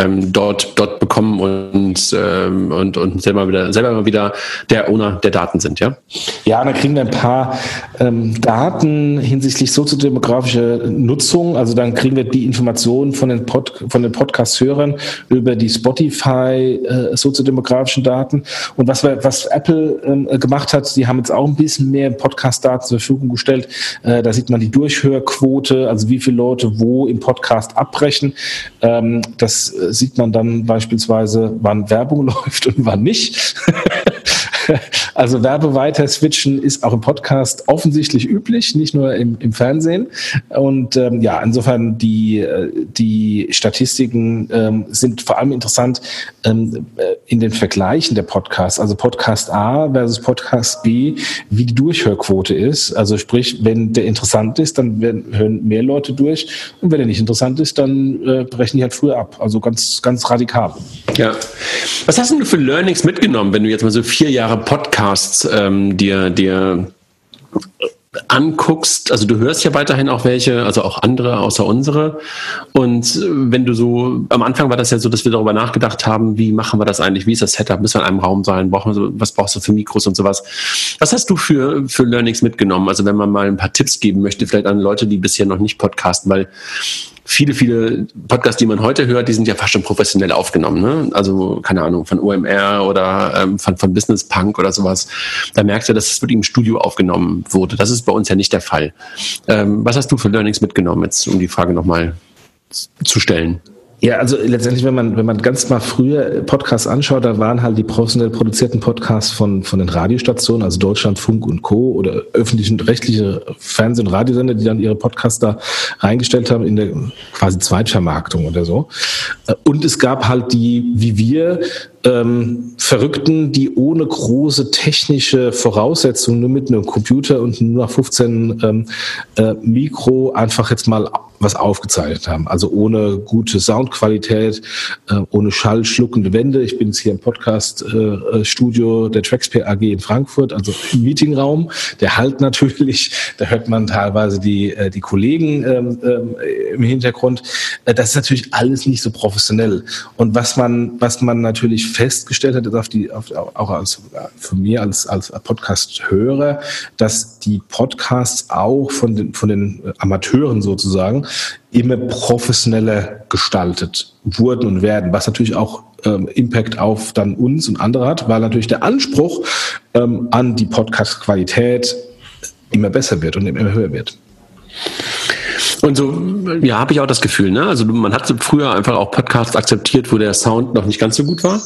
[SPEAKER 2] ähm, dort, dort bekommen und, ähm, und, und selber wieder, selber mal wieder der Owner der Daten sind, ja?
[SPEAKER 3] Ja, dann kriegen wir ein paar ähm, Daten hinsichtlich soziodemografischer Nutzung. Also dann kriegen wir die Informationen von den, Pod, von den Podcast-Hörern über die Spotify äh, soziodemografischen Daten. Und was, wir, was Apple ähm, gemacht hat, die haben jetzt auch ein bisschen mehr Podcast-Daten zur Verfügung gestellt. Äh, da sieht man die Durchhörquote, also wie viele Leute wo im Podcast abbrechen. Ähm, das äh, sieht man dann beispielsweise, wann Werbung läuft und wann nicht. also Werbe weiter switchen ist auch im Podcast offensichtlich üblich, nicht nur im, im Fernsehen. Und ähm, ja, insofern die, äh, die Statistiken ähm, sind vor allem interessant ähm, äh, in den Vergleichen der Podcasts. Also Podcast A versus Podcast B, wie die Durchhörquote ist. Also sprich, wenn der interessant ist, dann werden, hören mehr Leute durch. Und wenn er nicht interessant ist, dann äh, brechen die halt früher ab. Also ganz, ganz radikal.
[SPEAKER 2] Ja. Was hast du für Learnings mitgenommen, wenn du jetzt mal so vier Jahre Podcasts ähm, dir, dir anguckst, also du hörst ja weiterhin auch welche, also auch andere außer unsere. Und wenn du so, am Anfang war das ja so, dass wir darüber nachgedacht haben, wie machen wir das eigentlich, wie ist das Setup, müssen wir in einem Raum sein, brauchen wir was brauchst du für Mikros und sowas. Was hast du für, für Learnings mitgenommen? Also wenn man mal ein paar Tipps geben möchte, vielleicht an Leute, die bisher noch nicht podcasten, weil viele, viele Podcasts, die man heute hört, die sind ja fast schon professionell aufgenommen. Ne? Also, keine Ahnung, von OMR oder ähm, von, von Business Punk oder sowas. Da merkst du, dass es wirklich im Studio aufgenommen wurde. Das ist bei uns ja nicht der Fall. Ähm, was hast du für Learnings mitgenommen, jetzt um die Frage nochmal zu stellen?
[SPEAKER 3] Ja, also letztendlich, wenn man, wenn man ganz mal früher Podcasts anschaut, da waren halt die professionell produzierten Podcasts von, von den Radiostationen, also Deutschland, Funk und Co. oder öffentlichen, rechtliche Fernseh- und Radiosender, die dann ihre Podcasts da reingestellt haben in der quasi Zweitvermarktung oder so. Und es gab halt die, wie wir, ähm, Verrückten, die ohne große technische Voraussetzungen, nur mit einem Computer und nur nach 15 ähm, äh, Mikro einfach jetzt mal was aufgezeichnet haben. Also ohne gute Soundqualität, äh, ohne schallschluckende Wände. Ich bin jetzt hier im Podcast-Studio äh, der Traxper AG in Frankfurt, also im Meetingraum. Der halt natürlich, da hört man teilweise die, äh, die Kollegen ähm, ähm, im Hintergrund. Äh, das ist natürlich alles nicht so professionell. Und was man, was man natürlich festgestellt hat, ist auf die, auf, auch als, von mir als, als Podcast-Hörer, dass die Podcasts auch von den, von den Amateuren sozusagen immer professioneller gestaltet wurden und werden, was natürlich auch ähm, Impact auf dann uns und andere hat, weil natürlich der Anspruch ähm, an die Podcast-Qualität immer besser wird und immer höher wird.
[SPEAKER 2] Und so, ja, habe ich auch das Gefühl, ne? Also man hat früher einfach auch Podcasts akzeptiert, wo der Sound noch nicht ganz so gut war.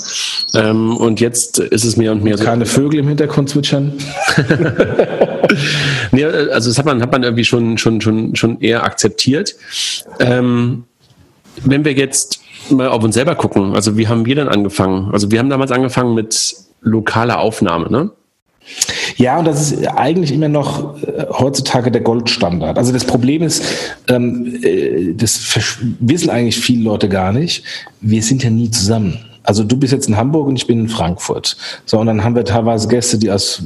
[SPEAKER 2] Ähm, und jetzt ist es mehr und mehr
[SPEAKER 3] so. Keine Vögel im Hintergrund zwitschern.
[SPEAKER 2] nee, also das hat man, hat man irgendwie schon, schon, schon, schon eher akzeptiert. Ähm, wenn wir jetzt mal auf uns selber gucken, also wie haben wir denn angefangen? Also wir haben damals angefangen mit lokaler Aufnahme, ne?
[SPEAKER 3] Ja, und das ist eigentlich immer noch äh, heutzutage der Goldstandard. Also das Problem ist, ähm, äh, das wissen eigentlich viele Leute gar nicht, wir sind ja nie zusammen. Also du bist jetzt in Hamburg und ich bin in Frankfurt. So, und dann haben wir teilweise Gäste, die aus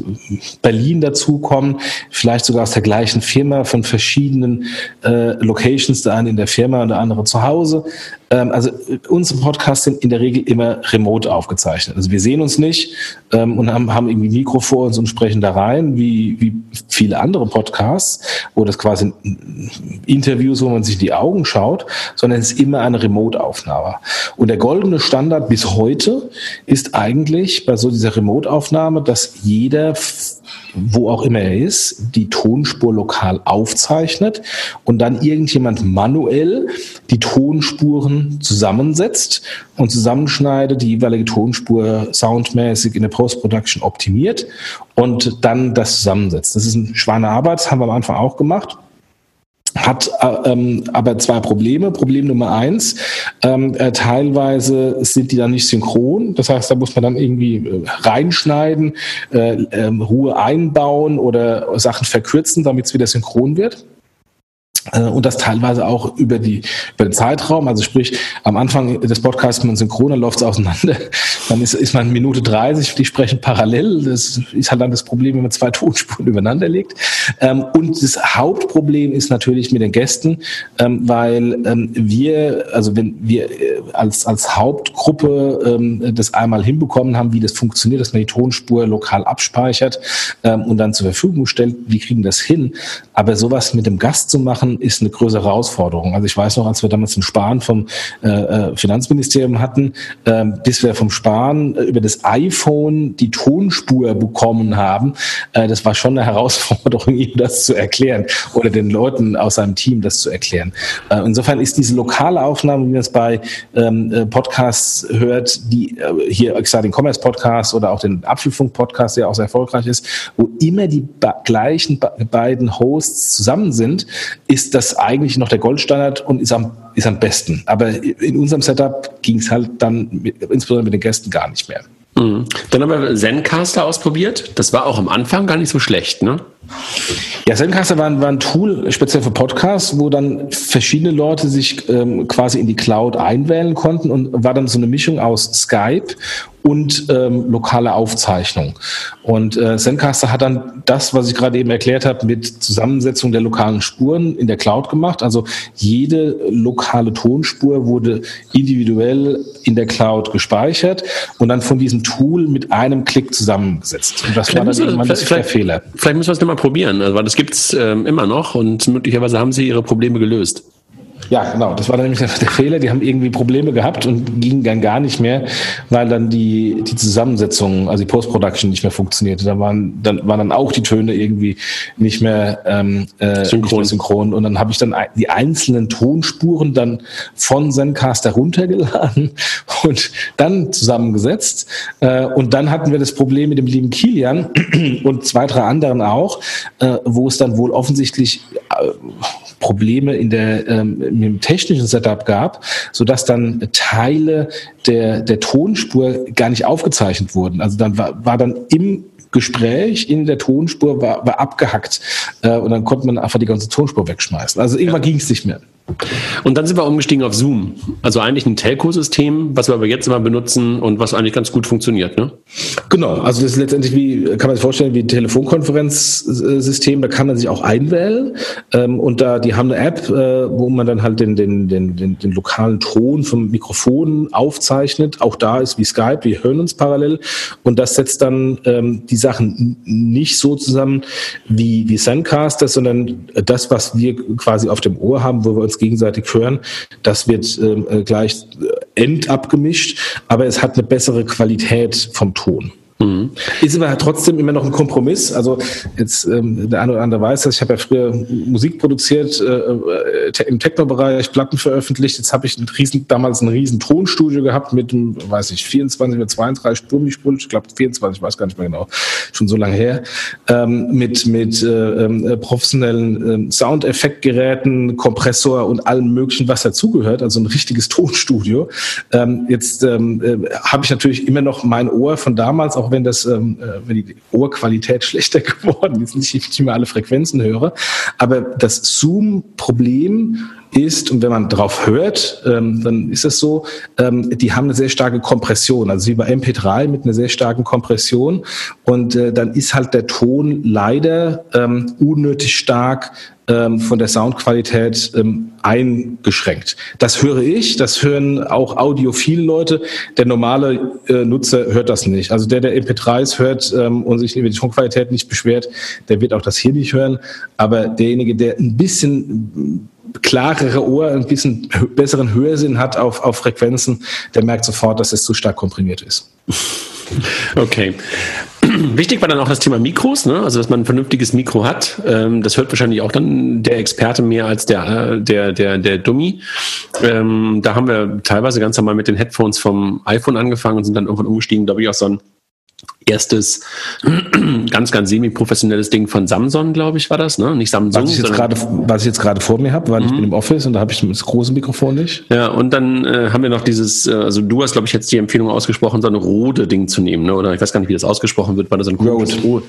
[SPEAKER 3] Berlin dazukommen, vielleicht sogar aus der gleichen Firma, von verschiedenen äh, Locations, der eine in der Firma und der andere zu Hause. Ähm, also unsere Podcasts sind in der Regel immer remote aufgezeichnet. Also wir sehen uns nicht ähm, und haben, haben irgendwie Mikro vor uns und sprechen da rein, wie, wie viele andere Podcasts, wo das quasi Interviews, wo man sich die Augen schaut, sondern es ist immer eine Remote-Aufnahme. Und der goldene Standard bis heute ist eigentlich bei so dieser Remote-Aufnahme, dass jeder wo auch immer er ist, die Tonspur lokal aufzeichnet und dann irgendjemand manuell die Tonspuren zusammensetzt und zusammenschneidet, die jeweilige Tonspur soundmäßig in der Post-Production optimiert und dann das zusammensetzt. Das ist ein Schweine Arbeit, das haben wir am Anfang auch gemacht hat äh, ähm, aber zwei Probleme. Problem Nummer eins, ähm, äh, teilweise sind die dann nicht synchron. Das heißt, da muss man dann irgendwie äh, reinschneiden, äh, ähm, Ruhe einbauen oder Sachen verkürzen, damit es wieder synchron wird. Äh, und das teilweise auch über, die, über den Zeitraum. Also sprich, am Anfang des Podcasts man synchron, dann läuft es auseinander. Dann ist, ist man Minute 30, die sprechen parallel. Das ist halt dann das Problem, wenn man zwei Tonspuren übereinander legt. Ähm, und das Hauptproblem ist natürlich mit den Gästen, ähm, weil ähm, wir, also wenn wir äh, als, als Hauptgruppe das einmal hinbekommen haben, wie das funktioniert, dass man die Tonspur lokal abspeichert und dann zur Verfügung stellt, wie kriegen das hin. Aber sowas mit dem Gast zu machen, ist eine größere Herausforderung. Also ich weiß noch, als wir damals den Sparen vom äh, äh Finanzministerium hatten, äh, bis wir vom Sparen äh, über das iPhone die Tonspur bekommen haben, äh, das war schon eine Herausforderung, ihm das zu erklären oder den Leuten aus seinem Team das zu erklären. Äh, insofern ist diese lokale Aufnahme, wie man es bei ähm, äh, Podcasts hört, die hier Exciting Commerce Podcast oder auch den Apfelfunk Podcast, der auch sehr erfolgreich ist, wo immer die gleichen beiden Hosts zusammen sind, ist das eigentlich noch der Goldstandard und ist am, ist am besten. Aber in unserem Setup ging es halt dann mit, insbesondere mit den Gästen gar nicht mehr.
[SPEAKER 2] Mhm. Dann haben wir Zencaster ausprobiert. Das war auch am Anfang gar nicht so schlecht, ne?
[SPEAKER 3] Ja, Zencaster war, war, ein Tool speziell für Podcasts, wo dann verschiedene Leute sich ähm, quasi in die Cloud einwählen konnten und war dann so eine Mischung aus Skype und ähm, lokale Aufzeichnung. Und äh, Zencaster hat dann das, was ich gerade eben erklärt habe, mit Zusammensetzung der lokalen Spuren in der Cloud gemacht. Also jede lokale Tonspur wurde individuell in der Cloud gespeichert und dann von diesem Tool mit einem Klick zusammengesetzt. Und das
[SPEAKER 2] vielleicht
[SPEAKER 3] war dann irgendwann
[SPEAKER 2] das der Fehler. Vielleicht müssen wir es nochmal probieren, also, weil das gibt's ähm, immer noch und möglicherweise haben sie ihre Probleme gelöst.
[SPEAKER 3] Ja, genau. Das war dann nämlich der, der, Fehler. Die haben irgendwie Probleme gehabt und gingen dann gar nicht mehr, weil dann die, die Zusammensetzung, also die Post-Production nicht mehr funktionierte. Da waren dann, waren dann auch die Töne irgendwie nicht mehr, ähm, äh, synchron. Synchron. Und dann habe ich dann die einzelnen Tonspuren dann von Zencaster runtergeladen und dann zusammengesetzt. Äh, und dann hatten wir das Problem mit dem lieben Kilian und zwei, drei anderen auch, äh, wo es dann wohl offensichtlich äh, Probleme in der, ähm, im technischen Setup gab, sodass dann Teile der, der Tonspur gar nicht aufgezeichnet wurden. Also dann war, war dann im Gespräch in der Tonspur war, war abgehackt äh, und dann konnte man einfach die ganze Tonspur wegschmeißen. Also irgendwann ja. ging es nicht mehr.
[SPEAKER 2] Und dann sind wir umgestiegen auf Zoom. Also eigentlich ein Telco-System, was wir aber jetzt immer benutzen und was eigentlich ganz gut funktioniert, ne?
[SPEAKER 3] Genau. Also das ist letztendlich wie, kann man sich vorstellen, wie ein Telefonkonferenzsystem. Da kann man sich auch einwählen. Ähm, und da, die haben eine App, äh, wo man dann halt den, den, den, den, den lokalen Ton vom Mikrofon aufzeichnet. Auch da ist wie Skype, wir hören uns parallel. Und das setzt dann ähm, die Sachen nicht so zusammen wie, wie Zencaster, sondern das, was wir quasi auf dem Ohr haben, wo wir uns gegenseitig hören. Das wird ähm, äh, gleich endabgemischt, aber es hat eine bessere Qualität vom Ton. Mhm. Ist aber trotzdem immer noch ein Kompromiss. Also jetzt ähm, der eine oder andere weiß das. Ich habe ja früher Musik produziert, äh, äh im Techno-Bereich, Platten veröffentlicht. Jetzt habe ich einen riesen, damals ein riesen Tonstudio gehabt mit, weiß ich, 24 oder 32 Spuren, ich glaube 24, weiß gar nicht mehr genau, schon so lange her, ähm, mit mit äh, äh, professionellen äh, Soundeffektgeräten, Kompressor und allem Möglichen, was dazugehört. Also ein richtiges Tonstudio. Ähm, jetzt ähm, äh, habe ich natürlich immer noch mein Ohr von damals auch auch wenn das, ähm, äh, wenn die Ohrqualität schlechter geworden ist, nicht, nicht mehr alle Frequenzen höre. Aber das Zoom-Problem ist, und wenn man drauf hört, ähm, dann ist es so, ähm, die haben eine sehr starke Kompression, also wie bei MP3 mit einer sehr starken Kompression. Und äh, dann ist halt der Ton leider ähm, unnötig stark ähm, von der Soundqualität ähm, eingeschränkt. Das höre ich, das hören auch audiophile Leute. Der normale äh, Nutzer hört das nicht. Also der, der MP3s hört ähm, und sich über die Tonqualität nicht beschwert, der wird auch das hier nicht hören. Aber derjenige, der ein bisschen klarere Ohr, ein bisschen besseren Hörsinn hat auf, auf Frequenzen, der merkt sofort, dass es zu stark komprimiert ist.
[SPEAKER 2] Okay. Wichtig war dann auch das Thema Mikros, ne? also dass man ein vernünftiges Mikro hat. Ähm, das hört wahrscheinlich auch dann der Experte mehr als der, äh, der, der, der Dummy. Ähm, da haben wir teilweise ganz normal mit den Headphones vom iPhone angefangen und sind dann irgendwann umgestiegen, glaube ich, auf so ein erstes ganz, ganz semi-professionelles Ding von Samsung, glaube ich, war das, ne? Nicht Samsung.
[SPEAKER 3] Was ich jetzt gerade, was ich jetzt gerade vor mir habe, weil mhm. ich bin im Office und da habe ich das große Mikrofon nicht.
[SPEAKER 2] Ja, und dann äh, haben wir noch dieses, äh, also du hast, glaube ich, jetzt die Empfehlung ausgesprochen, so ein Rode Ding zu nehmen, ne? Oder ich weiß gar nicht, wie das ausgesprochen wird, weil das ein
[SPEAKER 3] Rode.
[SPEAKER 2] Rode,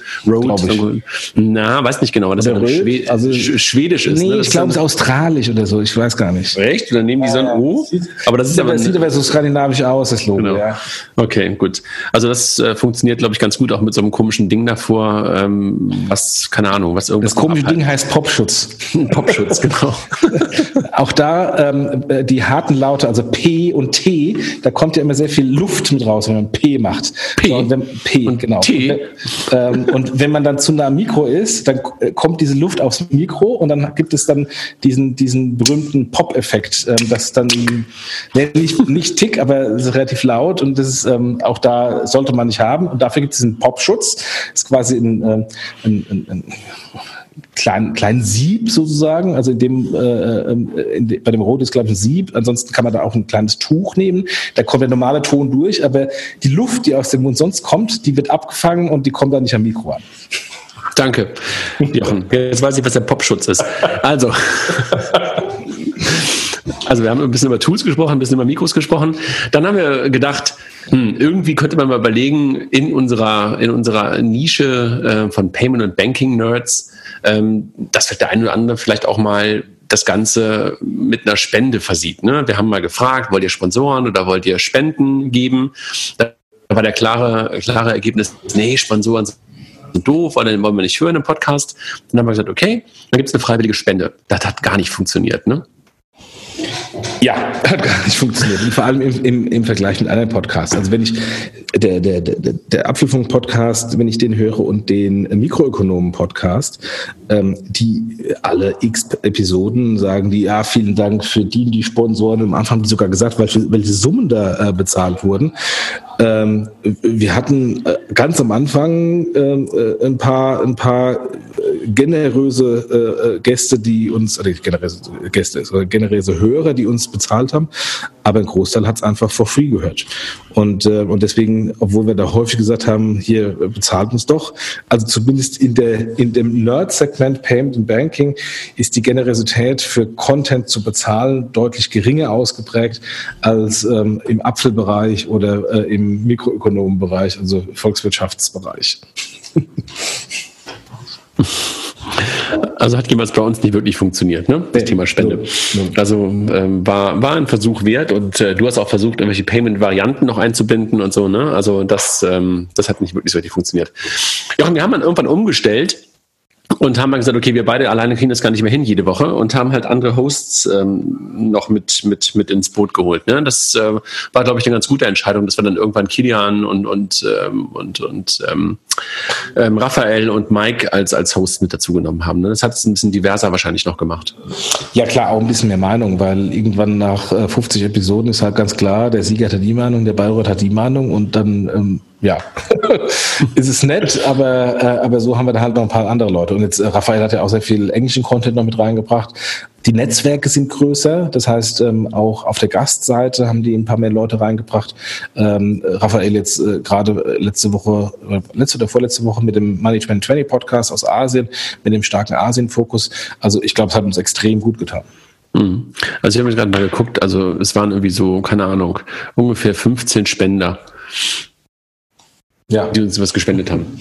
[SPEAKER 2] ich. Na, weiß nicht genau, das ist Schwe also, schwedisch ist.
[SPEAKER 3] Nee, ne? ich glaube, es ist australisch oder so, ich weiß gar nicht.
[SPEAKER 2] Echt? Oder nehmen die so ein O?
[SPEAKER 3] aber das ist aber. Das sieht aber so skandinavisch aus, das Logo, genau. ja.
[SPEAKER 2] Okay, gut. Also das äh, funktioniert, glaube glaube ich, ganz gut auch mit so einem komischen Ding davor, ähm, was, keine Ahnung, was irgendwas.
[SPEAKER 3] Das komische Ding heißt Popschutz. Popschutz, genau. auch da ähm, äh, die harten Laute, also P und T, da kommt ja immer sehr viel Luft mit raus, wenn man P macht.
[SPEAKER 2] P.
[SPEAKER 3] So, und wenn, P,
[SPEAKER 2] Und
[SPEAKER 3] genau.
[SPEAKER 2] T.
[SPEAKER 3] Und, ähm, und wenn man dann zu nah am Mikro ist, dann äh, kommt diese Luft aufs Mikro und dann gibt es dann diesen, diesen berühmten Pop-Effekt. Ähm, das dann nicht, nicht Tick, aber relativ laut und das ist ähm, auch da sollte man nicht haben. Und dafür gibt es diesen Popschutz. Das ist quasi ein, ähm, ein, ein, ein kleinen, kleinen Sieb sozusagen. Also in dem, äh, in de, bei dem Rot ist, glaube ich, ein Sieb. Ansonsten kann man da auch ein kleines Tuch nehmen. Da kommt der normale Ton durch, aber die Luft, die aus dem Mund sonst kommt, die wird abgefangen und die kommt dann nicht am Mikro an.
[SPEAKER 2] Danke, Jochen. Jetzt weiß ich, was der Popschutz ist. Also. Also wir haben ein bisschen über Tools gesprochen, ein bisschen über Mikros gesprochen. Dann haben wir gedacht, hm, irgendwie könnte man mal überlegen, in unserer, in unserer Nische äh, von Payment und Banking Nerds, ähm, dass vielleicht der eine oder andere vielleicht auch mal das Ganze mit einer Spende versieht. Ne? Wir haben mal gefragt, wollt ihr Sponsoren oder wollt ihr Spenden geben? Da war der klare, klare Ergebnis, nee, Sponsoren sind doof oder den wollen wir nicht hören im Podcast. Dann haben wir gesagt, okay, dann gibt es eine freiwillige Spende. Das hat gar nicht funktioniert, ne?
[SPEAKER 3] Ja, hat gar nicht funktioniert. Und vor allem im, im, im Vergleich mit anderen Podcasts. Also wenn ich der, der, der, der Apfelfunk-Podcast, wenn ich den höre und den Mikroökonomen-Podcast, ähm, die alle x Episoden sagen die, ja, vielen Dank für die, die Sponsoren. Am Anfang haben die sogar gesagt, welche, welche Summen da äh, bezahlt wurden. Ähm, wir hatten äh, ganz am Anfang ähm, äh, ein paar, ein paar generöse äh, Gäste, die uns, oder generöse Gäste, sondern generöse Hörer, die uns bezahlt haben, aber ein Großteil hat es einfach for free gehört. Und, äh, und deswegen, obwohl wir da häufig gesagt haben, hier bezahlt uns doch, also zumindest in, der, in dem Nerd-Segment Payment and Banking ist die Generosität für Content zu bezahlen deutlich geringer ausgeprägt als ähm, im Apfelbereich oder äh, im Mikroökonomenbereich, also Volkswirtschaftsbereich.
[SPEAKER 2] Also hat jemals bei uns nicht wirklich funktioniert, ne? Das
[SPEAKER 3] Nee,
[SPEAKER 2] Thema Spende.
[SPEAKER 3] no, no.
[SPEAKER 2] Also ähm, war, war ein Versuch wert und äh, du hast auch versucht, irgendwelche Payment-Varianten noch einzubinden und so, ne? Also das, ähm, das hat nicht wirklich so richtig funktioniert. Jochen, wir haben dann irgendwann umgestellt und haben dann gesagt, okay, wir beide alleine kriegen das gar nicht mehr hin jede Woche und haben halt andere Hosts ähm, noch mit, mit, mit ins Boot geholt. Ne? Das äh, war, glaube ich, eine ganz gute Entscheidung, dass wir dann irgendwann Kilian und, und, ähm, und, und ähm, ähm, Raphael und Mike als, als Host mit dazugenommen haben. Ne? Das hat es ein bisschen diverser wahrscheinlich noch gemacht.
[SPEAKER 3] Ja klar, auch ein bisschen mehr Meinung, weil irgendwann nach äh, 50 Episoden ist halt ganz klar, der Sieger hat die Meinung, der Bayreuth hat die Meinung und dann, ähm, ja, ist es nett, aber, äh, aber so haben wir da halt noch ein paar andere Leute. Und jetzt, äh, Raphael hat ja auch sehr viel englischen Content noch mit reingebracht. Die Netzwerke sind größer, das heißt, ähm, auch auf der Gastseite haben die ein paar mehr Leute reingebracht. Ähm, Raphael jetzt äh, gerade letzte Woche, äh, letzte oder vorletzte Woche mit dem Management 20 Podcast aus Asien, mit dem starken Asien-Fokus. Also ich glaube, es hat uns extrem gut getan.
[SPEAKER 2] Mhm. Also ich habe mir gerade mal geguckt, also es waren irgendwie so, keine Ahnung, ungefähr 15 Spender,
[SPEAKER 3] Ja.
[SPEAKER 2] die uns was gespendet haben.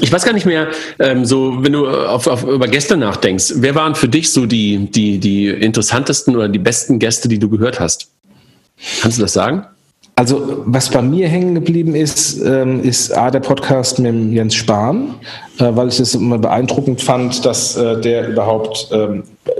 [SPEAKER 2] Ich weiß gar nicht mehr, ähm, so wenn du auf, auf, über Gäste nachdenkst, wer waren für dich so die, die, die interessantesten oder die besten Gäste, die du gehört hast? Kannst du das sagen?
[SPEAKER 3] Also was bei mir hängen geblieben ist, ähm, ist A, der Podcast mit Jens Spahn, äh, weil ich es immer beeindruckend fand, dass äh, der überhaupt ähm, äh,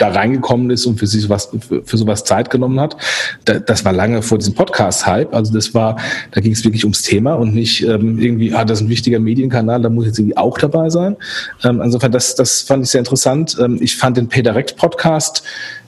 [SPEAKER 3] da reingekommen ist und für sich was, für, für sowas Zeit genommen hat. Da, das war lange vor diesem Podcast-Hype. Also das war, da ging es wirklich ums Thema und nicht ähm, irgendwie, ah, das ist ein wichtiger Medienkanal, da muss jetzt irgendwie auch dabei sein. Ähm, insofern, das, das fand ich sehr interessant. Ähm, ich fand den PayDirect-Podcast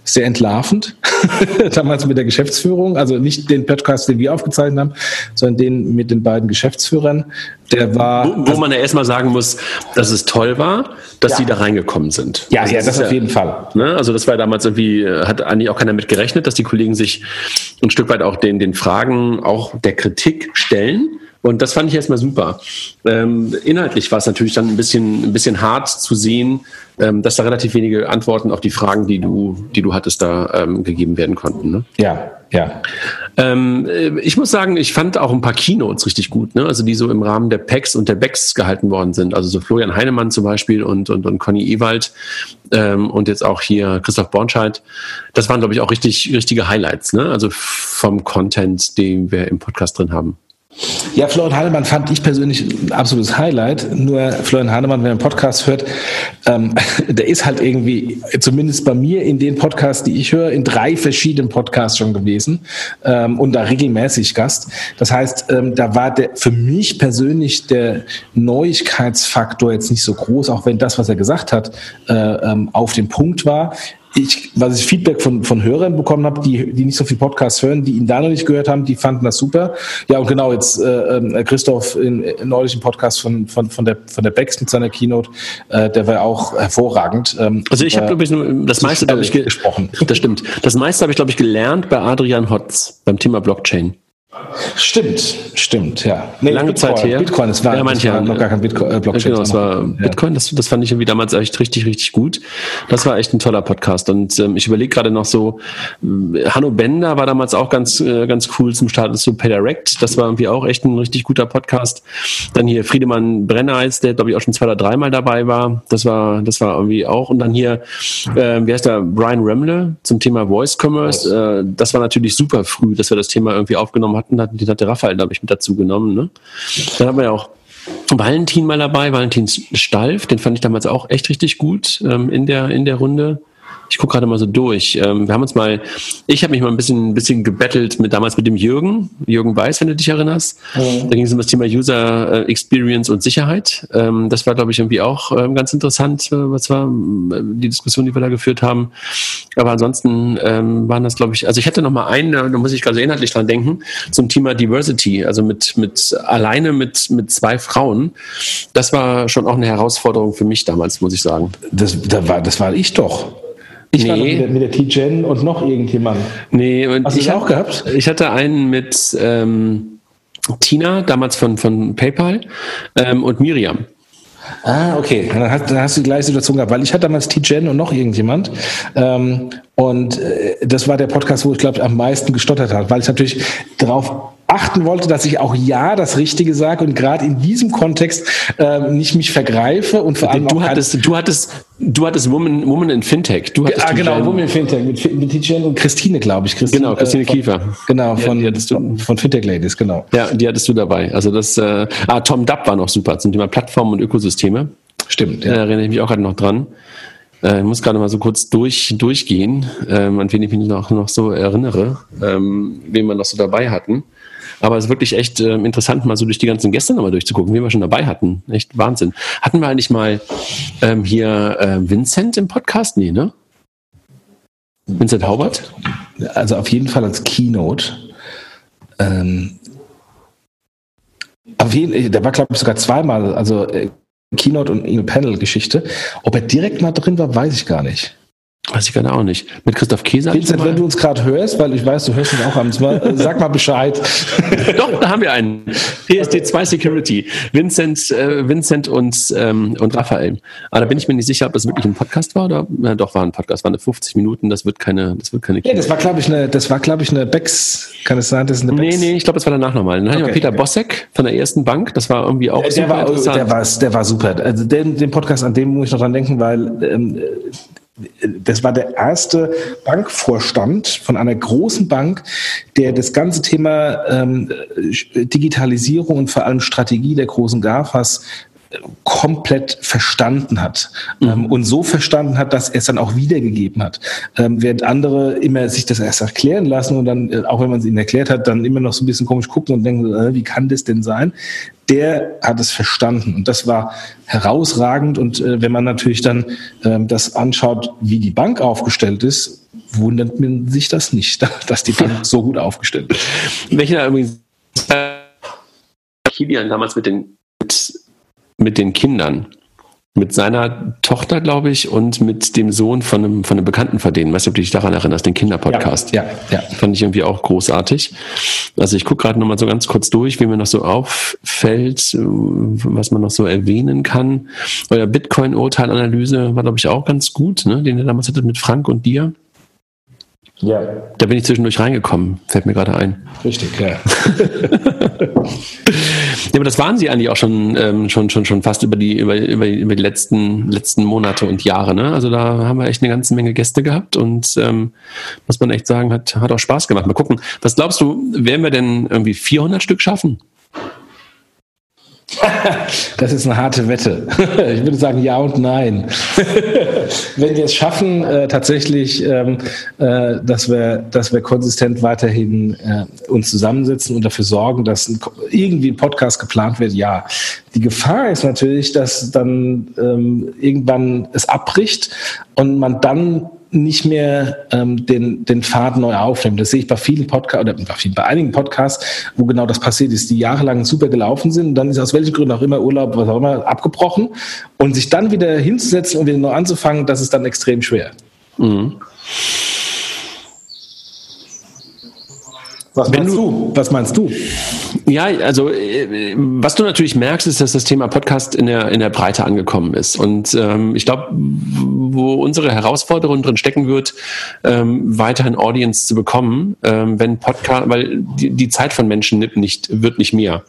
[SPEAKER 3] sehr entlarvend, damals mit der Geschäftsführung, also nicht den Podcast, den wir aufgezeichnet haben, sondern den mit den beiden Geschäftsführern. Der war.
[SPEAKER 2] Wo, wo man ja erstmal sagen muss, dass es toll war, dass
[SPEAKER 3] Ja.
[SPEAKER 2] die da reingekommen sind.
[SPEAKER 3] ja,
[SPEAKER 2] Also
[SPEAKER 3] ja, das
[SPEAKER 2] ist
[SPEAKER 3] auf jeden Fall.
[SPEAKER 2] Ne? Also das war damals irgendwie, äh, hat eigentlich auch keiner mit gerechnet, dass die Kollegen sich ein Stück weit auch den, den Fragen auch der Kritik stellen. Und das fand ich erstmal super. Ähm, inhaltlich war es natürlich dann ein bisschen, ein bisschen hart zu sehen, ähm, dass da relativ wenige Antworten auf die Fragen, die du, die du hattest, da ähm, gegeben werden konnten. Ne?
[SPEAKER 3] Ja, ja.
[SPEAKER 2] Ähm, äh, ich muss sagen, ich fand auch ein paar Keynotes richtig gut, ne? also die so im Rahmen der PECs und der BECs gehalten worden sind. Also so Florian Heinemann zum Beispiel und, und, und Conny Ewald ähm, und jetzt auch hier Christoph Bornscheid. Das waren, glaube ich, auch richtig, richtige Highlights, ne? also vom Content, den wir im Podcast drin haben.
[SPEAKER 3] Ja, Florian Hahnemann fand ich persönlich ein absolutes Highlight. Nur Florian Hahnemann, wenn er einen Podcast hört, ähm, der ist halt irgendwie, zumindest bei mir in den Podcasts, die ich höre, in drei verschiedenen Podcasts schon gewesen ähm, und da regelmäßig Gast. Das heißt, ähm, da war der für mich persönlich der Neuigkeitsfaktor jetzt nicht so groß, auch wenn das, was er gesagt hat, äh, ähm, auf den Punkt war ich, was ich Feedback von, von Hörern bekommen habe, die, die nicht so viel Podcasts hören, die ihn da noch nicht gehört haben, die fanden das super. Ja, und genau, jetzt äh, äh, Christoph in, in neulich im Podcast von, von, von, der, von der Bex mit seiner Keynote, äh, der war auch hervorragend.
[SPEAKER 2] Ähm, also ich habe, glaube ich, das meiste, glaube ich, gesprochen. Das stimmt. Das meiste habe ich, glaube ich, gelernt bei Adrian Hotz beim Thema Blockchain.
[SPEAKER 3] Stimmt, stimmt, ja.
[SPEAKER 2] Nee, Lange Bitcoin, Zeit her.
[SPEAKER 3] Bitcoin, es war,
[SPEAKER 2] ja, manche
[SPEAKER 3] war noch gar kein Bitcoin, äh,
[SPEAKER 2] Blockchain. Genau, es war Bitcoin, das, das fand ich irgendwie damals echt richtig, richtig gut. Das war echt ein toller Podcast. Und ähm, ich überlege gerade noch so, äh, Hanno Bender war damals auch ganz, äh, ganz cool zum Start zu PayDirect. Das war irgendwie auch echt ein richtig guter Podcast. Dann hier Friedemann Brenneis, der glaube ich auch schon zwei oder dreimal dabei war. Das war, das war irgendwie auch. Und dann hier, äh, wie heißt der, Brian Remle zum Thema Voice Commerce. Äh, das war natürlich super früh, dass wir das Thema irgendwie aufgenommen hatten hatten, die hatte Raphael, glaube ich, mit dazu genommen. Ne? Dann haben wir ja auch Valentin mal dabei, Valentin Stalf, den fand ich damals auch echt richtig gut ähm, in, der, in der Runde ich gucke gerade mal so durch. Ähm, wir haben uns mal, ich habe mich mal ein bisschen, ein bisschen gebettelt mit damals mit dem Jürgen, Jürgen Weiß, wenn du dich erinnerst. Mhm. Da ging es um das Thema User äh, Experience und Sicherheit. Ähm, das war, glaube ich, irgendwie auch ähm, ganz interessant, äh, was war äh, die Diskussion, die wir da geführt haben. Aber ansonsten ähm, waren das, glaube ich, also ich hätte noch mal einen, da muss ich gerade so inhaltlich dran denken, zum Thema Diversity, also mit, mit alleine mit, mit zwei Frauen. Das war schon auch eine Herausforderung für mich damals, muss ich sagen.
[SPEAKER 3] Das, da war, das war ich doch. Ich nee. war mit der, mit der T-Gen und noch irgendjemand.
[SPEAKER 2] Nee, und Hast du ich auch gehabt? Ich hatte einen mit ähm, Tina, damals von, von PayPal, ähm, und Miriam.
[SPEAKER 3] Ah, okay. Dann hast, dann hast du die gleiche Situation gehabt, weil ich hatte damals T-Gen und noch irgendjemand. Ähm, und äh, das war der Podcast, wo ich, glaube ich, am meisten gestottert habe, weil ich natürlich darauf achten wollte, dass ich auch ja das Richtige sage und gerade in diesem Kontext äh, nicht mich vergreife und vor allem
[SPEAKER 2] du hattest du hattest du hattest Woman Woman in Fintech. Du hattest
[SPEAKER 3] ah, genau Woman in Fintech mit, mit Tijen und Christine glaube ich
[SPEAKER 2] Christine, genau Christine
[SPEAKER 3] äh, von,
[SPEAKER 2] Kiefer.
[SPEAKER 3] Genau von, ja, von, von Fintech Ladies genau.
[SPEAKER 2] Ja die hattest du dabei. Also das äh, ah Tom Dapp war noch super zum Thema Plattformen und Ökosysteme.
[SPEAKER 3] Stimmt
[SPEAKER 2] ja. da erinnere ich mich auch gerade noch dran. Äh, ich muss gerade mal so kurz durch, durchgehen, ähm, an wen ich mich noch, noch so erinnere, ähm, wen wir noch so dabei hatten. Aber es ist wirklich echt äh, interessant, mal so durch die ganzen Gäste nochmal durchzugucken, wie wir schon dabei hatten. Echt Wahnsinn. Hatten wir eigentlich mal ähm, hier äh, Vincent im Podcast? Nee, ne? Vincent Haubert?
[SPEAKER 3] Also auf jeden Fall als Keynote. Ähm, auf jeden, der war, glaube ich, sogar zweimal, also äh, Keynote und eine Panel-Geschichte. Ob er direkt mal drin war, weiß ich gar nicht.
[SPEAKER 2] Weiß ich gerade auch nicht. Mit Christoph Käse.
[SPEAKER 3] Vincent, wenn du uns gerade hörst, weil ich weiß, du hörst uns auch abends mal, äh, sag mal Bescheid.
[SPEAKER 2] Doch, da haben wir einen. PSD2 Security. Vincent, äh, Vincent und, ähm, und Raphael. Aber da bin ich mir nicht sicher, ob das wirklich ein Podcast war oder, na, doch, war ein Podcast, war eine 50 Minuten, das wird keine, das wird keine
[SPEAKER 3] Ja, das war, glaube ich, eine, das war, glaube ich, eine Becks, kann es sein, das ist eine
[SPEAKER 2] Becks? Nee, nee, ich glaube, das war danach nochmal. Dann okay, Peter okay. Bossek von der ersten Bank, das war irgendwie auch
[SPEAKER 3] der, super der war, interessant. Der war, der war super. Also den, den Podcast, an dem muss ich noch dran denken, weil, ähm, das war der erste Bankvorstand von einer großen Bank, der das ganze Thema ähm, Digitalisierung und vor allem Strategie der großen GAFAs komplett verstanden hat mhm. ähm, und so verstanden hat, dass er es dann auch wiedergegeben hat. Ähm, während andere immer sich das erst erklären lassen und dann, äh, auch wenn man es ihnen erklärt hat, dann immer noch so ein bisschen komisch gucken und denken, äh, wie kann das denn sein? Der hat es verstanden und das war herausragend und äh, wenn man natürlich dann ähm, das anschaut, wie die Bank aufgestellt ist, wundert man sich das nicht, dass die Bank so gut aufgestellt ist.
[SPEAKER 2] Welcher übrigens Kilian damals mit den mit den Kindern. Mit seiner Tochter, glaube ich, und mit dem Sohn von einem, von einem Bekannten von denen. Weißt du, ob du dich daran erinnerst, den Kinderpodcast?
[SPEAKER 3] Ja, ja, ja.
[SPEAKER 2] Fand ich irgendwie auch großartig. Also ich gucke gerade nochmal so ganz kurz durch, wie mir noch so auffällt, was man noch so erwähnen kann. Euer Bitcoin-Urteilanalyse war, glaube ich, auch ganz gut, ne? den ihr damals hattet mit Frank und dir. Ja. Da bin ich zwischendurch reingekommen, fällt mir gerade ein.
[SPEAKER 3] Richtig, ja. ja,
[SPEAKER 2] aber das waren sie eigentlich auch schon, ähm, schon, schon, schon fast über die, über, über, über die letzten, letzten Monate und Jahre. Ne? Also da haben wir echt eine ganze Menge Gäste gehabt und ähm, muss man echt sagen, hat, hat auch Spaß gemacht. Mal gucken, was glaubst du, werden wir denn irgendwie 400 Stück schaffen?
[SPEAKER 3] Das ist eine harte Wette. Ich würde sagen ja und nein. Wenn wir es schaffen, äh, tatsächlich, ähm, äh, dass, wir, dass wir konsistent weiterhin äh, uns zusammensetzen und dafür sorgen, dass ein, irgendwie ein Podcast geplant wird, ja. Die Gefahr ist natürlich, dass dann ähm, irgendwann es abbricht und man dann nicht mehr ähm, den, den Faden neu aufnehmen. Das sehe ich bei vielen Podcasts oder bei, vielen, bei einigen Podcasts, wo genau das passiert ist, die jahrelang super gelaufen sind und dann ist aus welchen Gründen auch immer Urlaub, was auch immer, abgebrochen und sich dann wieder hinzusetzen und wieder neu anzufangen, das ist dann extrem schwer. Mhm. Was meinst du, Was meinst du?
[SPEAKER 2] Ja, also äh, was du natürlich merkst, ist, dass das Thema Podcast in der in der Breite angekommen ist. Und ähm, ich glaube, wo unsere Herausforderung drin stecken wird, ähm, weiterhin Audience zu bekommen, ähm, wenn Podcast, weil die, die Zeit von Menschen nicht wird nicht mehr.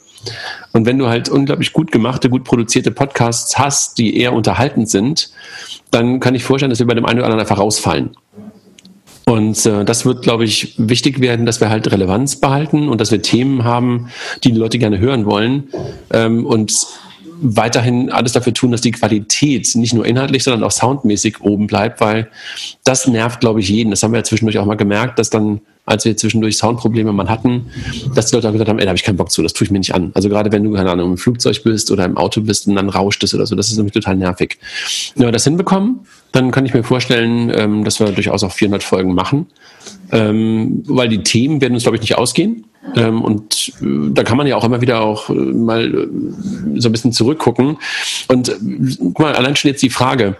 [SPEAKER 2] Und wenn du halt unglaublich gut gemachte, gut produzierte Podcasts hast, die eher unterhaltend sind, dann kann ich vorstellen, dass wir bei dem einen oder anderen einfach rausfallen. Und äh, das wird, glaube ich, wichtig werden, dass wir halt Relevanz behalten und dass wir Themen haben, die die Leute gerne hören wollen. Ähm, und weiterhin alles dafür tun, dass die Qualität nicht nur inhaltlich, sondern auch soundmäßig oben bleibt, weil das nervt, glaube ich, jeden. Das haben wir ja zwischendurch auch mal gemerkt, dass dann, als wir zwischendurch Soundprobleme mal hatten, dass die Leute auch gesagt haben, ey, da habe ich keinen Bock zu, das tue ich mir nicht an. Also gerade wenn du, keine Ahnung, im Flugzeug bist oder im Auto bist und dann rauscht es oder so, das ist nämlich total nervig. Wenn wir das hinbekommen, dann kann ich mir vorstellen, ähm, dass wir durchaus auch 400 Folgen machen, ähm, weil die Themen werden uns, glaube ich, nicht ausgehen. Ähm, und äh, da kann man ja auch immer wieder auch äh, mal äh, so ein bisschen zurückgucken. Und guck mal, allein schon jetzt die Frage,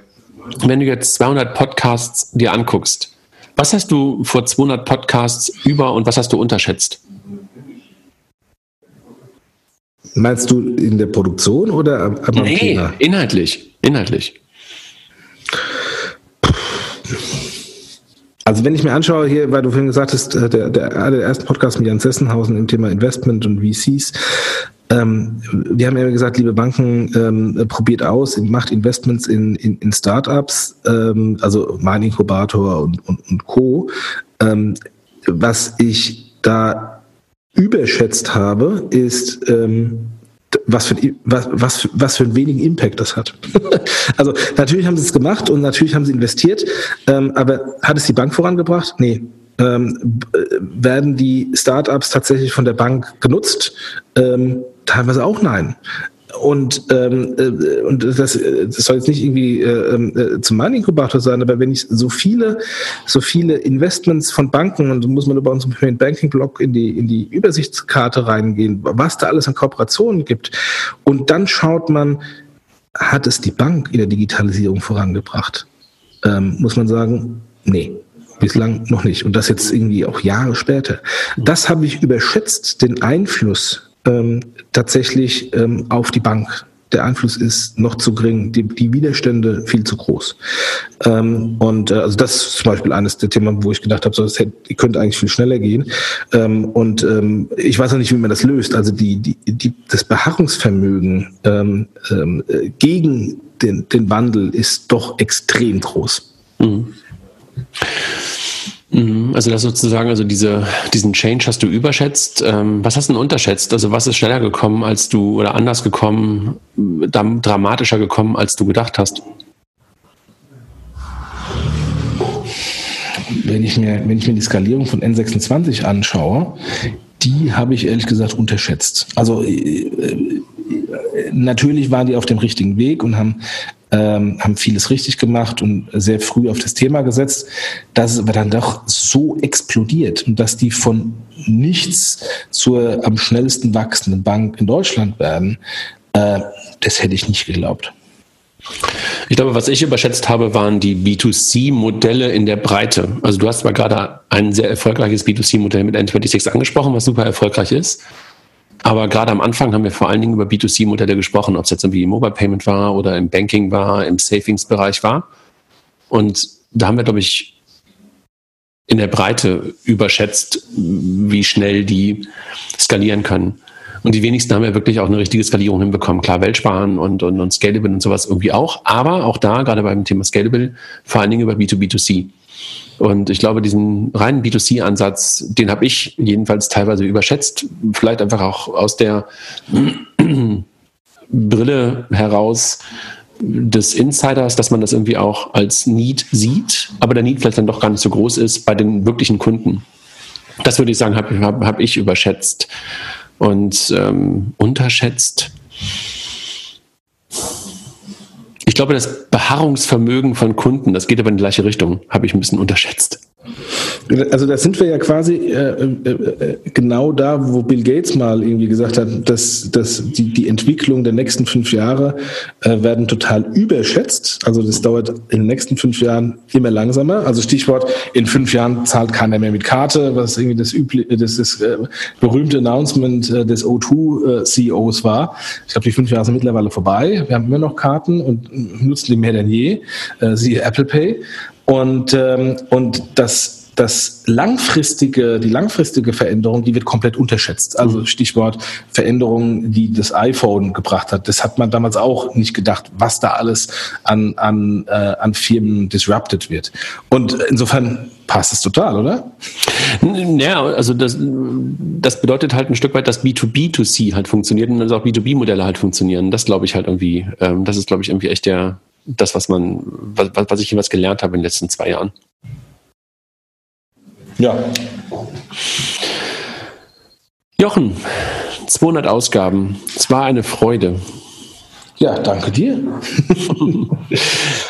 [SPEAKER 2] wenn du jetzt 200 Podcasts dir anguckst, was hast du vor 200 Podcasts über und was hast du unterschätzt?
[SPEAKER 3] Meinst du in der Produktion oder am, am
[SPEAKER 2] nee, Thema? inhaltlich, inhaltlich.
[SPEAKER 3] Also wenn ich mir anschaue hier, weil du vorhin gesagt hast, äh, der, der, der erste Podcast mit Jan Sessenhausen im Thema Investment und VCs, ähm, wir haben ja gesagt, liebe Banken, ähm, probiert aus, macht Investments in, in, in Startups, ähm, also mein Inkubator und, und, und Co. Ähm, was ich da überschätzt habe, ist, ähm, was für, was, was, was für einen wenigen Impact das hat. also natürlich haben sie es gemacht und natürlich haben sie investiert, ähm, aber hat es die Bank vorangebracht? Nee. Ähm, werden die Startups tatsächlich von der Bank genutzt? Ähm, teilweise auch nein. Und, ähm, äh, und das, das soll jetzt nicht irgendwie äh, äh, zum Mining-Inkubator sein, aber wenn ich so viele, so viele Investments von Banken, und so muss man über unseren Banking-Blog in die, in die Übersichtskarte reingehen, was da alles an Kooperationen gibt, und dann schaut man, hat es die Bank in der Digitalisierung vorangebracht? Ähm, muss man sagen, nee. Bislang noch nicht. Und das jetzt irgendwie auch Jahre später. Das habe ich überschätzt, den Einfluss ähm, tatsächlich ähm, auf die Bank. Der Einfluss ist noch zu gering, die, die Widerstände viel zu groß. Ähm, und äh, also das ist zum Beispiel eines der Themen, wo ich gedacht habe, so, das hätte, könnte eigentlich viel schneller gehen. Ähm, und ähm, ich weiß auch nicht, wie man das löst. Also die, die, die, das Beharrungsvermögen ähm, ähm, gegen den, den Wandel ist doch extrem groß. Mhm.
[SPEAKER 2] Mhm, also das sozusagen, also diese, diesen Change hast du überschätzt. Ähm, was hast du denn unterschätzt? Also was ist schneller gekommen, als du oder anders gekommen, dramatischer gekommen, als du gedacht hast?
[SPEAKER 3] Wenn ich mir, wenn ich mir die Skalierung von N26 anschaue, die habe ich ehrlich gesagt unterschätzt. Also äh, äh, natürlich waren die auf dem richtigen Weg und haben ähm, haben vieles richtig gemacht und sehr früh auf das Thema gesetzt, dass es aber dann doch so explodiert und dass die von nichts zur am schnellsten wachsenden Bank in Deutschland werden, äh, das hätte ich nicht geglaubt.
[SPEAKER 2] Ich glaube, was ich überschätzt habe, waren die B2C-Modelle in der Breite. Also du hast zwar gerade ein sehr erfolgreiches B2C-Modell mit N26 angesprochen, was super erfolgreich ist. Aber gerade am Anfang haben wir vor allen Dingen über B2C-Modelle gesprochen, ob es jetzt irgendwie im Mobile Payment war oder im Banking war, im Savings-Bereich war. Und da haben wir, glaube ich, in der Breite überschätzt, wie schnell die skalieren können. Und die wenigsten haben ja wirklich auch eine richtige Skalierung hinbekommen. Klar, Weltsparen und, und, und Scalable und sowas irgendwie auch. Aber auch da, gerade beim Thema Scalable, vor allen Dingen über B2B2C. Und ich glaube, diesen reinen B2C-Ansatz, den habe ich jedenfalls teilweise überschätzt. Vielleicht einfach auch aus der Brille heraus des Insiders, dass man das irgendwie auch als Need sieht, aber der Need vielleicht dann doch gar nicht so groß ist bei den wirklichen Kunden. Das würde ich sagen, habe hab, hab ich überschätzt und ähm, unterschätzt. Ich glaube, das Beharrungsvermögen von Kunden, das geht aber in die gleiche Richtung, habe ich ein bisschen unterschätzt.
[SPEAKER 3] Also da sind wir ja quasi äh, äh, äh, genau da, wo Bill Gates mal irgendwie gesagt hat, dass, dass die, die Entwicklung der nächsten fünf Jahre äh, werden total überschätzt. Also das dauert in den nächsten fünf Jahren immer langsamer. Also Stichwort, in fünf Jahren zahlt keiner mehr mit Karte, was irgendwie das, übliche, das, das äh, berühmte Announcement äh, des O2-CEOs äh, war. Ich glaube, die fünf Jahre sind mittlerweile vorbei. Wir haben immer noch Karten und nutzen die mehr denn je. Äh, siehe Apple Pay. Und, ähm, und das das langfristige, die langfristige Veränderung, die wird komplett unterschätzt. Also mhm. Stichwort Veränderungen, die das iPhone gebracht hat. Das hat man damals auch nicht gedacht, was da alles an, an, äh, an Firmen disrupted wird. Und insofern passt es total, oder?
[SPEAKER 2] Ja, also das, das bedeutet halt ein Stück weit, dass B2B2C halt funktioniert und dass auch B2B-Modelle halt funktionieren. Das glaube ich halt irgendwie, ähm, das ist glaube ich irgendwie echt der, das, was man, was, was ich jeweils gelernt habe in den letzten zwei Jahren.
[SPEAKER 3] Ja.
[SPEAKER 2] Jochen, 200 Ausgaben. Es war eine Freude.
[SPEAKER 3] Ja, danke dir.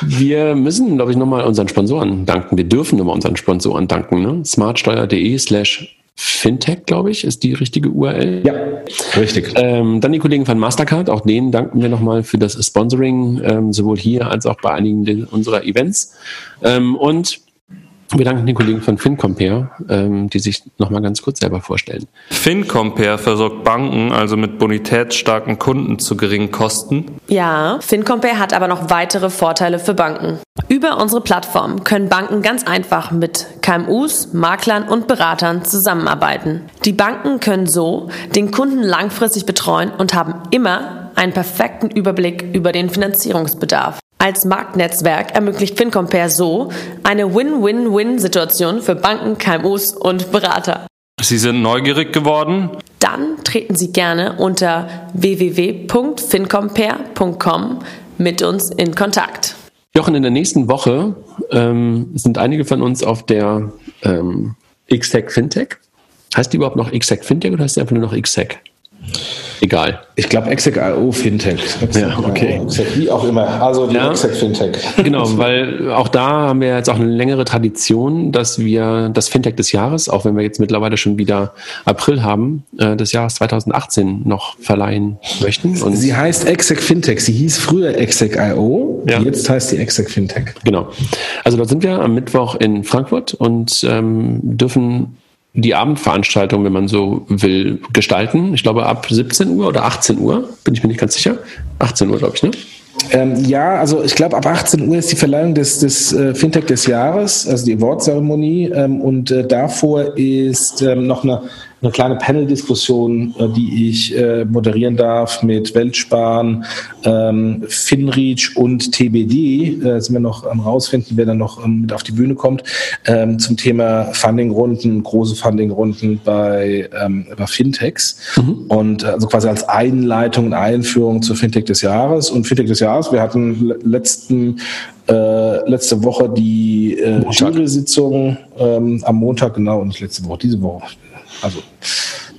[SPEAKER 2] wir müssen, glaube ich, nochmal unseren Sponsoren danken. Wir dürfen nochmal unseren Sponsoren danken. Ne? smartsteuer.de slash Fintech, glaube ich, ist die richtige URL.
[SPEAKER 3] Ja, richtig.
[SPEAKER 2] Ähm, dann die Kollegen von Mastercard, auch denen danken wir nochmal für das Sponsoring, ähm, sowohl hier als auch bei einigen unserer Events. Ähm, und wir danken den Kollegen von FinCompare, ähm, die sich nochmal ganz kurz selber vorstellen.
[SPEAKER 4] FinCompare versorgt Banken also mit bonitätsstarken Kunden zu geringen Kosten.
[SPEAKER 5] Ja, FinCompare hat aber noch weitere Vorteile für Banken. Über unsere Plattform können Banken ganz einfach mit KMUs, Maklern und Beratern zusammenarbeiten. Die Banken können so den Kunden langfristig betreuen und haben immer einen perfekten Überblick über den Finanzierungsbedarf. Als Marktnetzwerk ermöglicht FinCompare so eine Win-Win-Win-Situation für Banken, KMUs und Berater.
[SPEAKER 4] Sie sind neugierig geworden?
[SPEAKER 5] Dann treten Sie gerne unter www.fincompare.com mit uns in Kontakt.
[SPEAKER 2] Jochen, in der nächsten Woche ähm, sind einige von uns auf der ähm, XSEC Fintech. Heißt die überhaupt noch XSEC Fintech oder heißt die einfach nur noch XSEC? Egal.
[SPEAKER 3] Ich glaube Exec.io Fintech.
[SPEAKER 2] Exec ja, okay.
[SPEAKER 3] Exec, wie auch immer. Also die ja, Exec Fintech.
[SPEAKER 2] Genau, weil auch da haben wir jetzt auch eine längere Tradition, dass wir das Fintech des Jahres, auch wenn wir jetzt mittlerweile schon wieder April haben, äh, des Jahres 2018 noch verleihen möchten.
[SPEAKER 3] Und sie heißt Exec Fintech. Sie hieß früher Exec.io. Ja. Jetzt heißt sie Exec Fintech.
[SPEAKER 2] Genau. Also dort sind wir am Mittwoch in Frankfurt und ähm, dürfen die Abendveranstaltung, wenn man so will, gestalten. Ich glaube ab 17 Uhr oder 18 Uhr, bin ich mir nicht ganz sicher. 18 Uhr, glaube ich, ne?
[SPEAKER 3] Ähm, ja, also ich glaube, ab 18 Uhr ist die Verleihung des, des äh, Fintech des Jahres, also die Award-Zeremonie. Ähm, und äh, davor ist ähm, noch eine eine kleine Panel-Diskussion, äh, die ich äh, moderieren darf mit Weltsparen, ähm, Finreach und TBD. Äh, sind wir noch am rausfinden, wer dann noch ähm, mit auf die Bühne kommt, ähm, zum Thema Fundingrunden, große Fundingrunden bei, bei Fintechs. Mhm. Und also quasi als Einleitung und Einführung zur Fintech des Jahres. Und Fintech des Jahres, wir hatten letzten äh, letzte Woche die äh, Jury-Sitzung ähm, am Montag, genau, und nicht letzte Woche, diese Woche. Also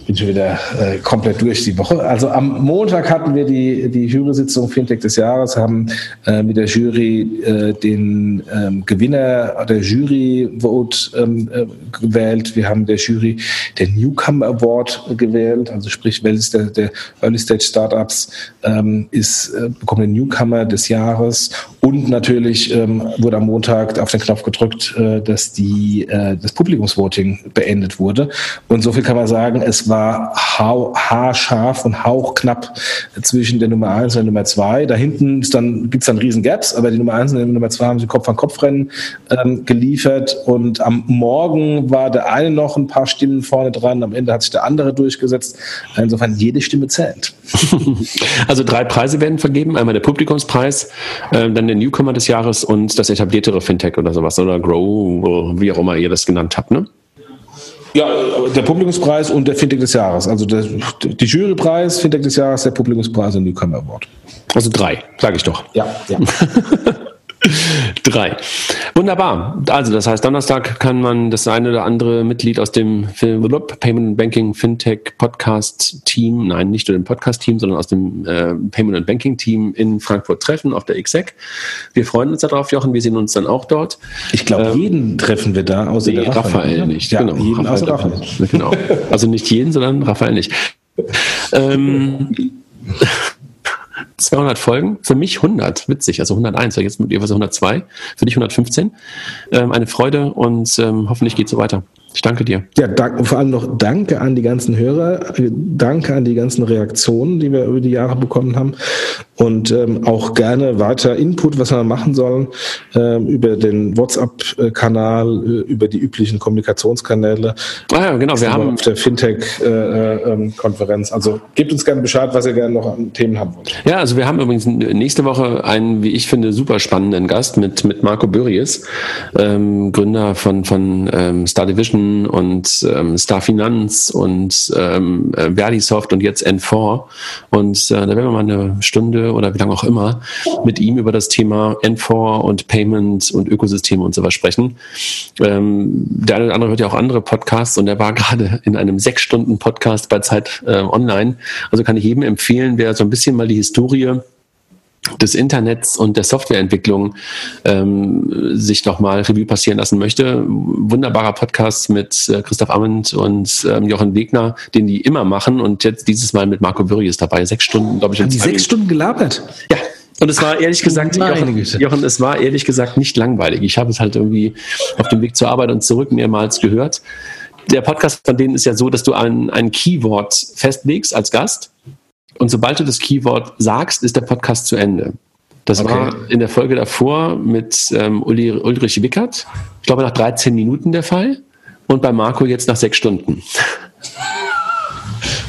[SPEAKER 3] bin schon wieder äh, komplett durch die Woche. Also am Montag hatten wir die, die Jury-Sitzung Fintech des Jahres, haben äh, mit der Jury äh, den ähm, Gewinner der Jury-Vote ähm, äh, gewählt. Wir haben der Jury den Newcomer Award gewählt, also sprich, welches der, der Early Stage Startups ähm, ist, äh, bekommt den Newcomer des Jahres. Und natürlich ähm, wurde am Montag auf den Knopf gedrückt, äh, dass die, äh, das Publikumsvoting beendet wurde. Und so viel kann man sagen, es war war haarscharf und hauchknapp zwischen der Nummer 1 und der Nummer 2. Da hinten dann, gibt es dann riesen Gaps, aber die Nummer 1 und die Nummer 2 haben sie Kopf an Kopf Rennen ähm, geliefert und am Morgen war der eine noch ein paar Stimmen vorne dran, am Ende hat sich der andere durchgesetzt. Insofern jede Stimme zählt.
[SPEAKER 2] Also drei Preise werden vergeben, einmal der Publikumspreis, äh, dann der Newcomer des Jahres und das etabliertere Fintech oder sowas oder Grow, wie auch immer ihr das genannt habt, ne?
[SPEAKER 3] Ja, der Publikumspreis und der Fintech des Jahres. Also der, die Jurypreis, Fintech des Jahres, der Publikumspreis und Newcomer Award.
[SPEAKER 2] Also drei, sage ich doch.
[SPEAKER 3] Ja, ja.
[SPEAKER 2] Drei. Wunderbar. Also, das heißt, Donnerstag kann man das eine oder andere Mitglied aus dem Payment Banking Fintech Podcast Team, nein, nicht nur dem Podcast Team, sondern aus dem äh, Payment Banking Team in Frankfurt treffen auf der XSEC. Wir freuen uns darauf, Jochen. Wir sehen uns dann auch dort.
[SPEAKER 3] Ich glaube, ähm, jeden treffen wir da, außer
[SPEAKER 2] nee, Raphael, Raphael nicht.
[SPEAKER 3] Ja, genau, jeden Raphael außer
[SPEAKER 2] Raphael. Genau. Also nicht jeden, sondern Raphael nicht. ähm, 200 Folgen, für mich 100, witzig, also 101, jetzt mit ihr was 102, für dich 115. Ähm, eine Freude und ähm, hoffentlich geht es so weiter. Ich danke dir.
[SPEAKER 3] Ja, dank, vor allem noch danke an die ganzen Hörer, danke an die ganzen Reaktionen, die wir über die Jahre bekommen haben und ähm, auch gerne weiter Input, was wir machen sollen, ähm, über den WhatsApp-Kanal, äh, über die üblichen Kommunikationskanäle.
[SPEAKER 2] Ah ja, genau, wir haben
[SPEAKER 3] auf der Fintech-Konferenz. Äh, ähm, also gebt uns gerne Bescheid, was ihr gerne noch an Themen haben wollt.
[SPEAKER 2] Ja, also wir haben übrigens nächste Woche einen, wie ich finde, super spannenden Gast mit, mit Marco Börries, ähm, Gründer von, von ähm, Star Division und ähm, Star Finanz und ähm, äh, Verdisoft und jetzt N4. Und äh, da werden wir mal eine Stunde oder wie lange auch immer mit ihm über das Thema N4 und Payment und Ökosysteme und sowas sprechen. Ähm, der eine oder andere hört ja auch andere Podcasts und er war gerade in einem sechs Stunden Podcast bei Zeit äh, Online. Also kann ich jedem empfehlen, wer so ein bisschen mal die Historie des Internets und der Softwareentwicklung ähm, sich nochmal Revue passieren lassen möchte. Wunderbarer Podcast mit äh, Christoph Amment und ähm, Jochen Wegner, den die immer machen und jetzt dieses Mal mit Marco Bürri ist dabei. Sechs Stunden, glaube ich.
[SPEAKER 3] Haben die sechs Stunden gelabert?
[SPEAKER 2] Ja. Und es war ehrlich gesagt, Jochen, Jochen, es war ehrlich gesagt nicht langweilig. Ich habe es halt irgendwie auf dem Weg zur Arbeit und zurück mehrmals gehört. Der Podcast von denen ist ja so, dass du ein, ein Keyword festlegst als Gast und sobald du das Keyword sagst, ist der Podcast zu Ende. Das okay. war in der Folge davor mit ähm, Uli, Ulrich Wickert, ich glaube nach 13 Minuten der Fall. Und bei Marco jetzt nach sechs Stunden.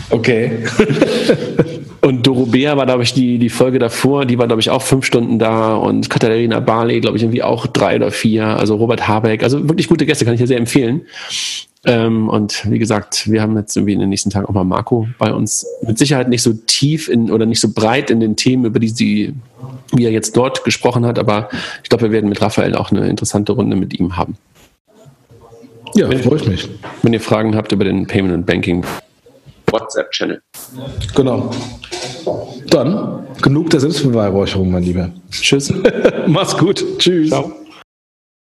[SPEAKER 3] Okay.
[SPEAKER 2] und Dorobea war, glaube ich, die, die Folge davor, die war, glaube ich, auch fünf Stunden da und Katharina Barley, glaube ich, irgendwie auch drei oder vier. Also Robert Habeck, also wirklich gute Gäste, kann ich ja sehr empfehlen. Ähm, und wie gesagt, wir haben jetzt irgendwie in den nächsten Tagen auch mal Marco bei uns. Mit Sicherheit nicht so tief in oder nicht so breit in den Themen, über die sie, wie er jetzt dort gesprochen hat, aber ich glaube, wir werden mit Raphael auch eine interessante Runde mit ihm haben.
[SPEAKER 3] Ja, freue ich mich.
[SPEAKER 2] Wenn ihr Fragen habt über den Payment and Banking WhatsApp-Channel.
[SPEAKER 3] Genau. Dann genug der Selbstbeweihräucherung, mein Lieber.
[SPEAKER 2] Tschüss.
[SPEAKER 3] Mach's gut. Tschüss. Ciao.